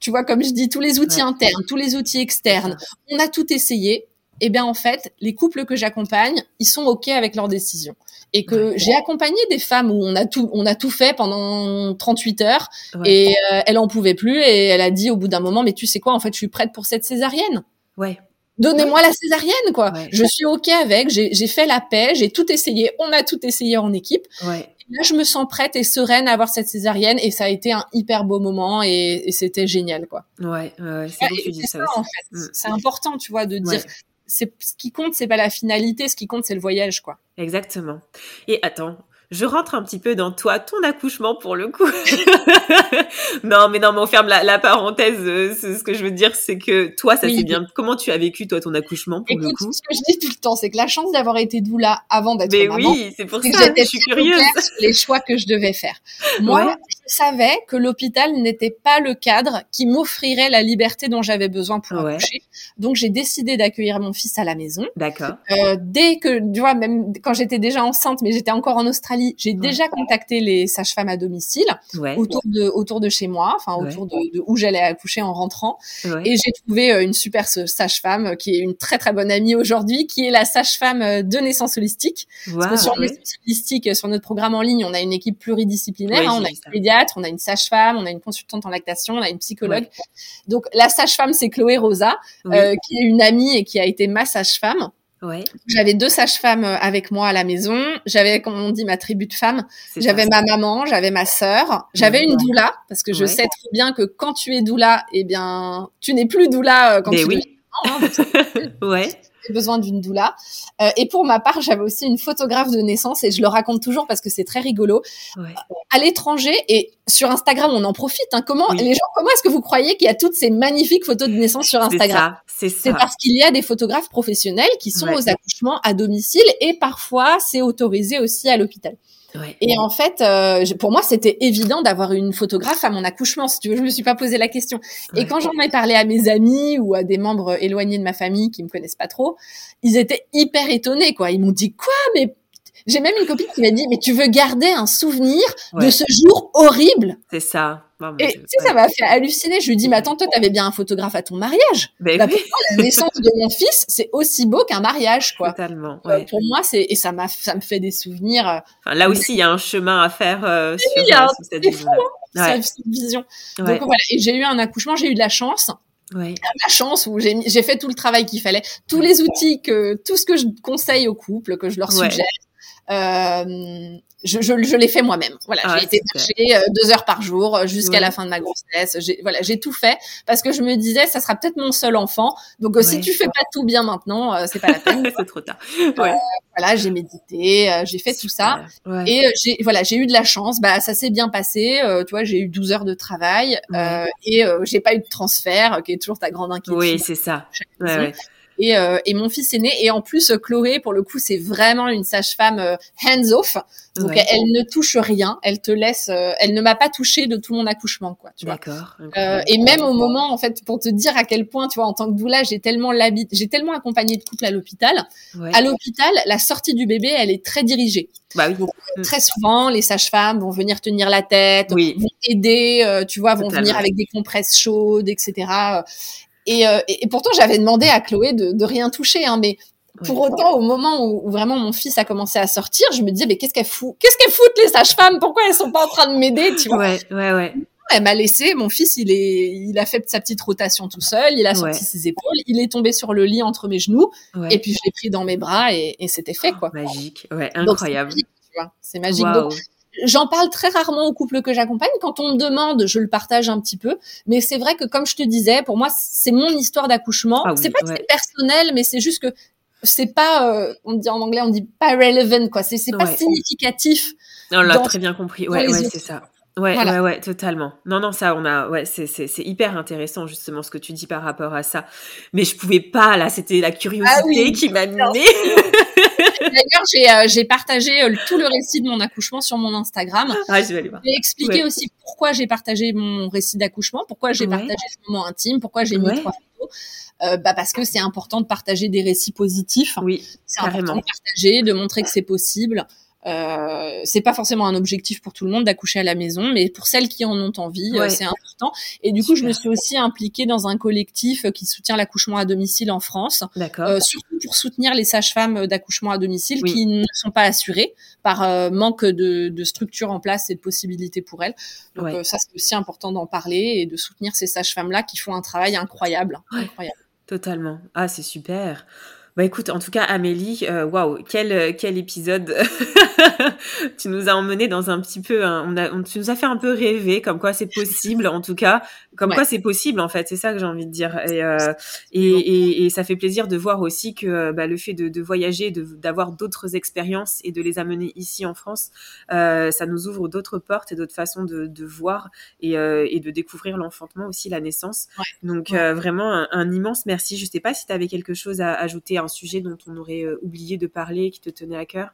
Speaker 2: tu vois comme je dis tous les outils internes tous les outils externes on a tout essayé eh bien en fait, les couples que j'accompagne, ils sont ok avec leurs décisions. Et que j'ai accompagné des femmes où on a tout, on a tout fait pendant 38 heures et euh, elle en pouvait plus et elle a dit au bout d'un moment, mais tu sais quoi, en fait, je suis prête pour cette césarienne.
Speaker 1: Ouais.
Speaker 2: Donnez-moi la césarienne, quoi. Je suis ok avec. J'ai fait la paix. J'ai tout essayé. On a tout essayé en équipe.
Speaker 1: Ouais.
Speaker 2: là, je me sens prête et sereine à avoir cette césarienne et ça a été un hyper beau moment et, et c'était génial, quoi.
Speaker 1: Ouais, ouais c'est dis ça.
Speaker 2: En fait. Mm. C'est important, tu vois, de dire ce qui compte, c'est pas la finalité, ce qui compte, c'est le voyage, quoi.
Speaker 1: Exactement. Et attends, je rentre un petit peu dans toi, ton accouchement pour le coup. non, mais non, mais on ferme la, parenthèse. Euh, ce que je veux dire, c'est que toi, ça s'est bien. Comment tu as vécu toi ton accouchement pour le coup
Speaker 2: Ce que je dis tout le temps, c'est que la chance d'avoir été doula avant d'être
Speaker 1: maman. Mais oui, c'est pour ça. que J'étais je suis curieuse.
Speaker 2: Sur les choix que je devais faire. Moi, je savais que l'hôpital n'était pas le cadre qui m'offrirait la liberté dont j'avais besoin pour accoucher. Donc, j'ai décidé d'accueillir mon fils à la maison.
Speaker 1: D'accord.
Speaker 2: Euh, dès que, tu vois, même quand j'étais déjà enceinte, mais j'étais encore en Australie j'ai déjà contacté les sages-femmes à domicile autour de autour de chez moi, enfin autour de, où j'allais accoucher en rentrant. Et j'ai trouvé euh, une super sage-femme euh, qui est une très très bonne amie aujourd'hui, qui est la sage-femme euh, de naissance holistique. Parce que sur naissance holistique, sur notre programme en ligne, on a une équipe pluridisciplinaire. Hein. on a une pédiatre, on a une sage-femme, on a une consultante en lactation, on a une psychologue. Donc la sage-femme, c'est Chloé Rosa, qui est une amie et qui a été ma sage-femme.
Speaker 1: Ouais.
Speaker 2: J'avais deux sages-femmes euh, avec moi à la maison. J'avais, comme on dit, ma tribu de femmes. J'avais ma maman, j'avais ma sœur, j'avais une doula parce que je sais très bien que quand tu es doula, eh bien, tu n'es plus doula euh, quand tu
Speaker 1: oui. es hein,
Speaker 2: ouais besoin d'une doula. Euh, et pour ma part, j'avais aussi une photographe de naissance et je le raconte toujours parce que c'est très rigolo. À l'étranger et sur Instagram, on en profite. Hein. Comment les gens, comment est-ce que vous croyez qu'il y a toutes ces magnifiques photos de naissance sur Instagram?
Speaker 1: C'est
Speaker 2: parce qu'il y a des photographes professionnels qui sont aux accouchements à domicile et parfois c'est autorisé aussi à l'hôpital. Et en fait, euh, pour moi, c'était évident d'avoir une photographe à mon accouchement. Si tu veux, je me suis pas posé la question. Et quand j'en ai parlé à mes amis ou à des membres éloignés de ma famille qui me connaissent pas trop, ils étaient hyper étonnés, quoi. Ils m'ont dit quoi, mais j'ai même une copine qui m'a dit, mais tu veux garder un souvenir de ce jour horrible?
Speaker 1: C'est ça.
Speaker 2: et tu sais, ça m'a fait halluciner. Je lui dis, mais attends, toi, t'avais bien un photographe à ton mariage.
Speaker 1: Bah,
Speaker 2: la naissance de mon fils, c'est aussi beau qu'un mariage, quoi.
Speaker 1: Totalement.
Speaker 2: Euh, pour moi, c'est et ça m'a, ça me fait des souvenirs.
Speaker 1: Euh, là aussi, il y a un chemin à faire euh, sur,
Speaker 2: cette vision. Hein, cette vision. Donc voilà. Et j'ai eu un accouchement, j'ai eu de la chance.
Speaker 1: Ouais.
Speaker 2: La chance où j'ai fait tout le travail qu'il fallait, tous les outils que, tout ce que je conseille aux couples, que je leur suggère, euh, je, je, je l'ai fait moi-même. Voilà, ah, j'ai été marcher euh, deux heures par jour euh, jusqu'à la fin de ma grossesse. J'ai, voilà, j'ai tout fait parce que je me disais, ça sera peut-être mon seul enfant. Donc si tu fais pas tout bien maintenant, c'est pas la peine.
Speaker 1: c'est trop tard.
Speaker 2: Ouais. voilà, j'ai médité, j'ai fait tout ça et j'ai voilà, j'ai eu de la chance. Bah ça s'est bien passé. tu vois, j'ai eu 12 heures de travail et j'ai pas eu de transfert, qui est toujours ta grande inquiétude.
Speaker 1: Oui, c'est ça.
Speaker 2: Et, euh, et mon fils est né. Et en plus, Chloé, pour le coup, c'est vraiment une sage-femme euh, hands-off. Donc elle ne touche rien, elle te laisse, euh, elle ne m'a pas touché de tout mon accouchement, quoi. Tu
Speaker 1: D'accord.
Speaker 2: Et même au moment, en fait, pour te dire à quel point, tu vois, en tant que doula, j'ai tellement l'habit, j'ai tellement accompagné de couple à l'hôpital. À l'hôpital, la sortie du bébé, elle est très dirigée.
Speaker 1: Bah oui.
Speaker 2: Mm. Très souvent, les sages-femmes vont venir tenir la tête,
Speaker 1: oui.
Speaker 2: vont aider, euh, tu vois, vont venir avec des compresses chaudes, etc. Et, et, et pourtant, j'avais demandé à Chloé de, de rien toucher, hein, mais pour autant, au moment où, vraiment mon fils a commencé à sortir, je me disais, mais qu'est-ce qu'elle fout Qu'est-ce qu'elle foutent les sages-femmes? Pourquoi elles sont pas en train de m'aider Tu vois?
Speaker 1: Ouais, ouais, ouais.
Speaker 2: Elle m'a laissé. Mon fils, il est, il a fait sa petite rotation tout seul. Il a sorti ses épaules. Il est tombé sur le lit entre mes genoux. Et puis je l'ai pris dans mes bras et, et c'était fait, quoi.
Speaker 1: Oh, magique, ouais, incroyable.
Speaker 2: C'est magique. Donc, J'en parle très rarement aux couples que j'accompagne. Quand on me demande, je le partage un petit peu. Mais c'est vrai que, comme je te disais, pour moi, c'est mon histoire d'accouchement.
Speaker 1: Ah oui,
Speaker 2: c'est pas
Speaker 1: ouais.
Speaker 2: que c'est personnel, mais c'est juste que c'est pas, euh, on dit en anglais, on dit pas relevant, quoi. C'est, c'est pas
Speaker 1: Ouais.
Speaker 2: significatif.
Speaker 1: On l'a très bien compris. Ouais, ouais, c'est ça. Ouais,
Speaker 2: Voilà.
Speaker 1: ouais, ouais, totalement. Non, non, ça, on a, ouais, c'est, c'est, c'est hyper intéressant justement ce que tu dis par rapport à ça. Mais je pouvais pas, là, c'était la curiosité
Speaker 2: Ah oui,
Speaker 1: qui m'a menée.
Speaker 2: D'ailleurs, j'ai, euh, partagé euh, tout le récit de mon accouchement sur mon Instagram.
Speaker 1: ah, je vais aller voir.
Speaker 2: J'ai expliqué
Speaker 1: Ouais.
Speaker 2: aussi pourquoi j'ai partagé mon récit d'accouchement, pourquoi j'ai
Speaker 1: Ouais.
Speaker 2: partagé ce moment intime, pourquoi j'ai mis trois photos. Euh, bah parce que c'est important de partager des récits positifs.
Speaker 1: Oui,
Speaker 2: C'est important de partager, de montrer que c'est possible. Euh, c'est pas forcément un objectif pour tout le monde d'accoucher à la maison, mais pour celles qui en ont envie, euh, c'est important. Et du coup, je me suis aussi impliquée dans un collectif euh, qui soutient l'accouchement à domicile en France, euh, surtout pour soutenir les sages-femmes d'accouchement à domicile
Speaker 1: Oui.
Speaker 2: qui ne sont pas assurées par manque de, de structure en place et de possibilités pour elles. Donc
Speaker 1: Ouais.
Speaker 2: ça, c'est aussi important d'en parler et de soutenir ces sages-femmes-là qui font un travail incroyable.
Speaker 1: Ouais.
Speaker 2: incroyable.
Speaker 1: Totalement. Ah, c'est super. Bah écoute, en tout cas, Amélie, euh, waouh, quel, euh, quel épisode Tu nous as emmené dans un petit peu, on a, on, tu nous as fait un peu rêver, comme quoi c'est possible, en tout cas, comme
Speaker 2: Ouais.
Speaker 1: quoi c'est possible, en fait, c'est ça que j'ai envie de dire. Et, euh, et, et, et ça fait plaisir de voir aussi que bah, le fait de, de voyager, de- d'avoir d'autres expériences et de les amener ici en France, euh, ça nous ouvre d'autres portes et d'autres façons de, de voir et, euh, et de découvrir l'enfantement aussi, la naissance.
Speaker 2: Ouais.
Speaker 1: Donc
Speaker 2: Ouais.
Speaker 1: vraiment un, un immense merci. Je sais pas si tu avais quelque chose à ajouter un sujet dont on aurait euh, oublié de parler, qui te tenait à cœur?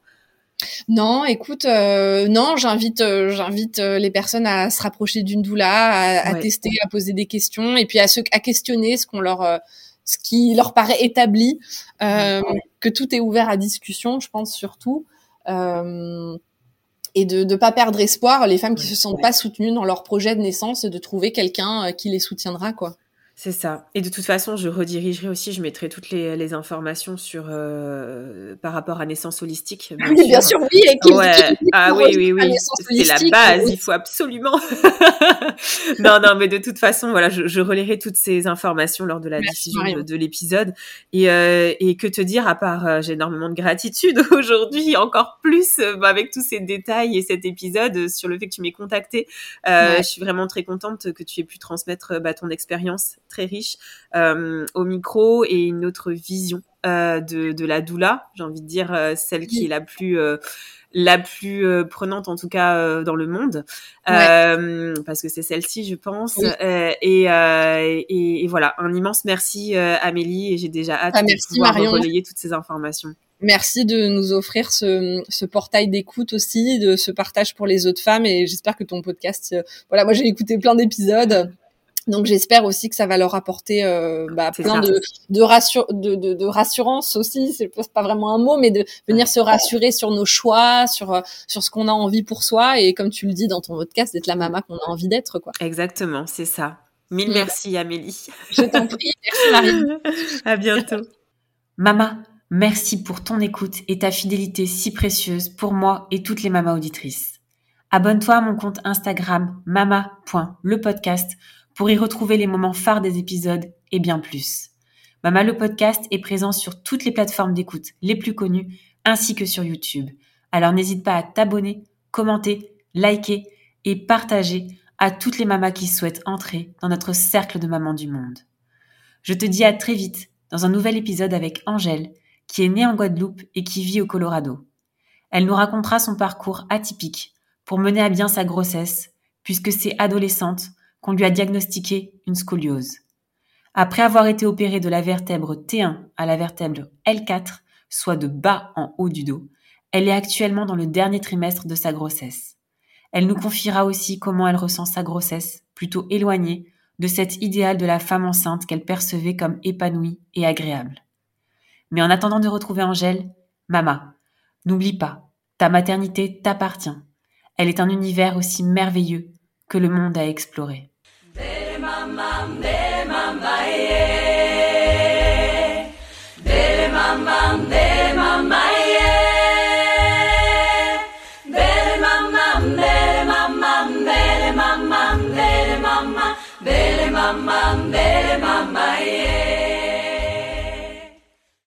Speaker 2: Non, écoute, euh, non, j'invite, euh, j'invite euh, les personnes à se rapprocher d'une doula, à, à
Speaker 1: Ouais.
Speaker 2: tester, à poser des questions, et puis à se, à questionner ce qu'on leur, ce qui leur paraît établi, que tout est ouvert à discussion, je pense surtout, et de ne pas perdre espoir, les femmes qui
Speaker 1: Ouais.
Speaker 2: se sentent pas soutenues dans leur projet de naissance, de trouver quelqu'un qui les soutiendra, quoi.
Speaker 1: C'est ça. Et de toute façon, je redirigerai aussi, je mettrai toutes les, les informations sur euh, par rapport à naissance holistique. Bien
Speaker 2: Oui, bien sûr, oui, et qui,
Speaker 1: Ouais. Ah oui, oui, oui. C'est la base.
Speaker 2: oui.
Speaker 1: Il faut absolument. non, non, mais de toute façon, voilà, je, je relayerai toutes ces informations lors de la
Speaker 2: Merci,
Speaker 1: diffusion de, de l'épisode. Et, euh, et que te dire, à part, euh, j'ai énormément de gratitude aujourd'hui, encore plus euh, bah, avec tous ces détails et cet épisode euh, sur le fait que tu m'aies contacté. Euh,
Speaker 2: Ouais.
Speaker 1: Je suis vraiment très contente que tu aies pu transmettre euh, bah, ton expérience très riche euh, au micro et une autre vision euh, de, de la doula, j'ai envie de dire euh, celle qui est la plus la plus euh, prenante en tout cas euh, dans le monde euh, parce que c'est celle-ci je pense
Speaker 2: Oui.
Speaker 1: Et, et, et voilà un immense merci Amélie et j'ai déjà hâte
Speaker 2: Ah,
Speaker 1: de
Speaker 2: merci,
Speaker 1: pouvoir
Speaker 2: Marion.
Speaker 1: relayer toutes ces informations
Speaker 2: Merci de nous offrir ce, ce portail d'écoute aussi, de ce partage pour les autres femmes. Et j'espère que ton podcast, voilà, moi j'ai écouté plein d'épisodes. Donc j'espère aussi que ça va leur apporter euh, bah, plein de, de, rassur de, de, de rassurance aussi. C'est pas- vraiment un mot, mais de venir se rassurer sur nos choix, sur euh, sur ce qu'on a envie pour soi. Et comme tu le dis dans ton podcast, d'être la maman qu'on a envie d'être. quoi.
Speaker 1: exactement c'est ça mille merci Amélie
Speaker 2: Je t'en prie. Merci Marie.
Speaker 1: à bientôt Mama merci pour ton écoute et ta fidélité si précieuse pour moi et toutes les mamas auditrices abonne-toi à mon compte Instagram mama.lepodcast pour y retrouver les moments phares des épisodes et bien plus. Mama le podcast est présent sur toutes les plateformes d'écoute les plus connues ainsi que sur YouTube. Alors n'hésite pas à t'abonner, commenter, liker et partager à toutes les mamas qui souhaitent entrer dans notre cercle de mamans du monde. Je te dis à très vite dans un nouvel épisode avec Angèle, qui est née en Guadeloupe et qui vit au Colorado. Elle nous racontera son parcours atypique pour mener à bien sa grossesse, puisque c'est adolescente qu'on lui a diagnostiqué une scoliose. Après avoir été opérée de la vertèbre T1 à la vertèbre L4, soit de bas en haut du dos, elle est actuellement dans le dernier trimestre de sa grossesse. Elle nous confiera aussi comment elle ressent sa grossesse, plutôt éloignée de cet idéal de la femme enceinte qu'elle percevait comme épanouie et agréable. Mais en attendant de retrouver Angèle, Mama, n'oublie pas, ta maternité t'appartient. Elle est un univers aussi merveilleux que le monde à explorer. Mama, mama, yeah.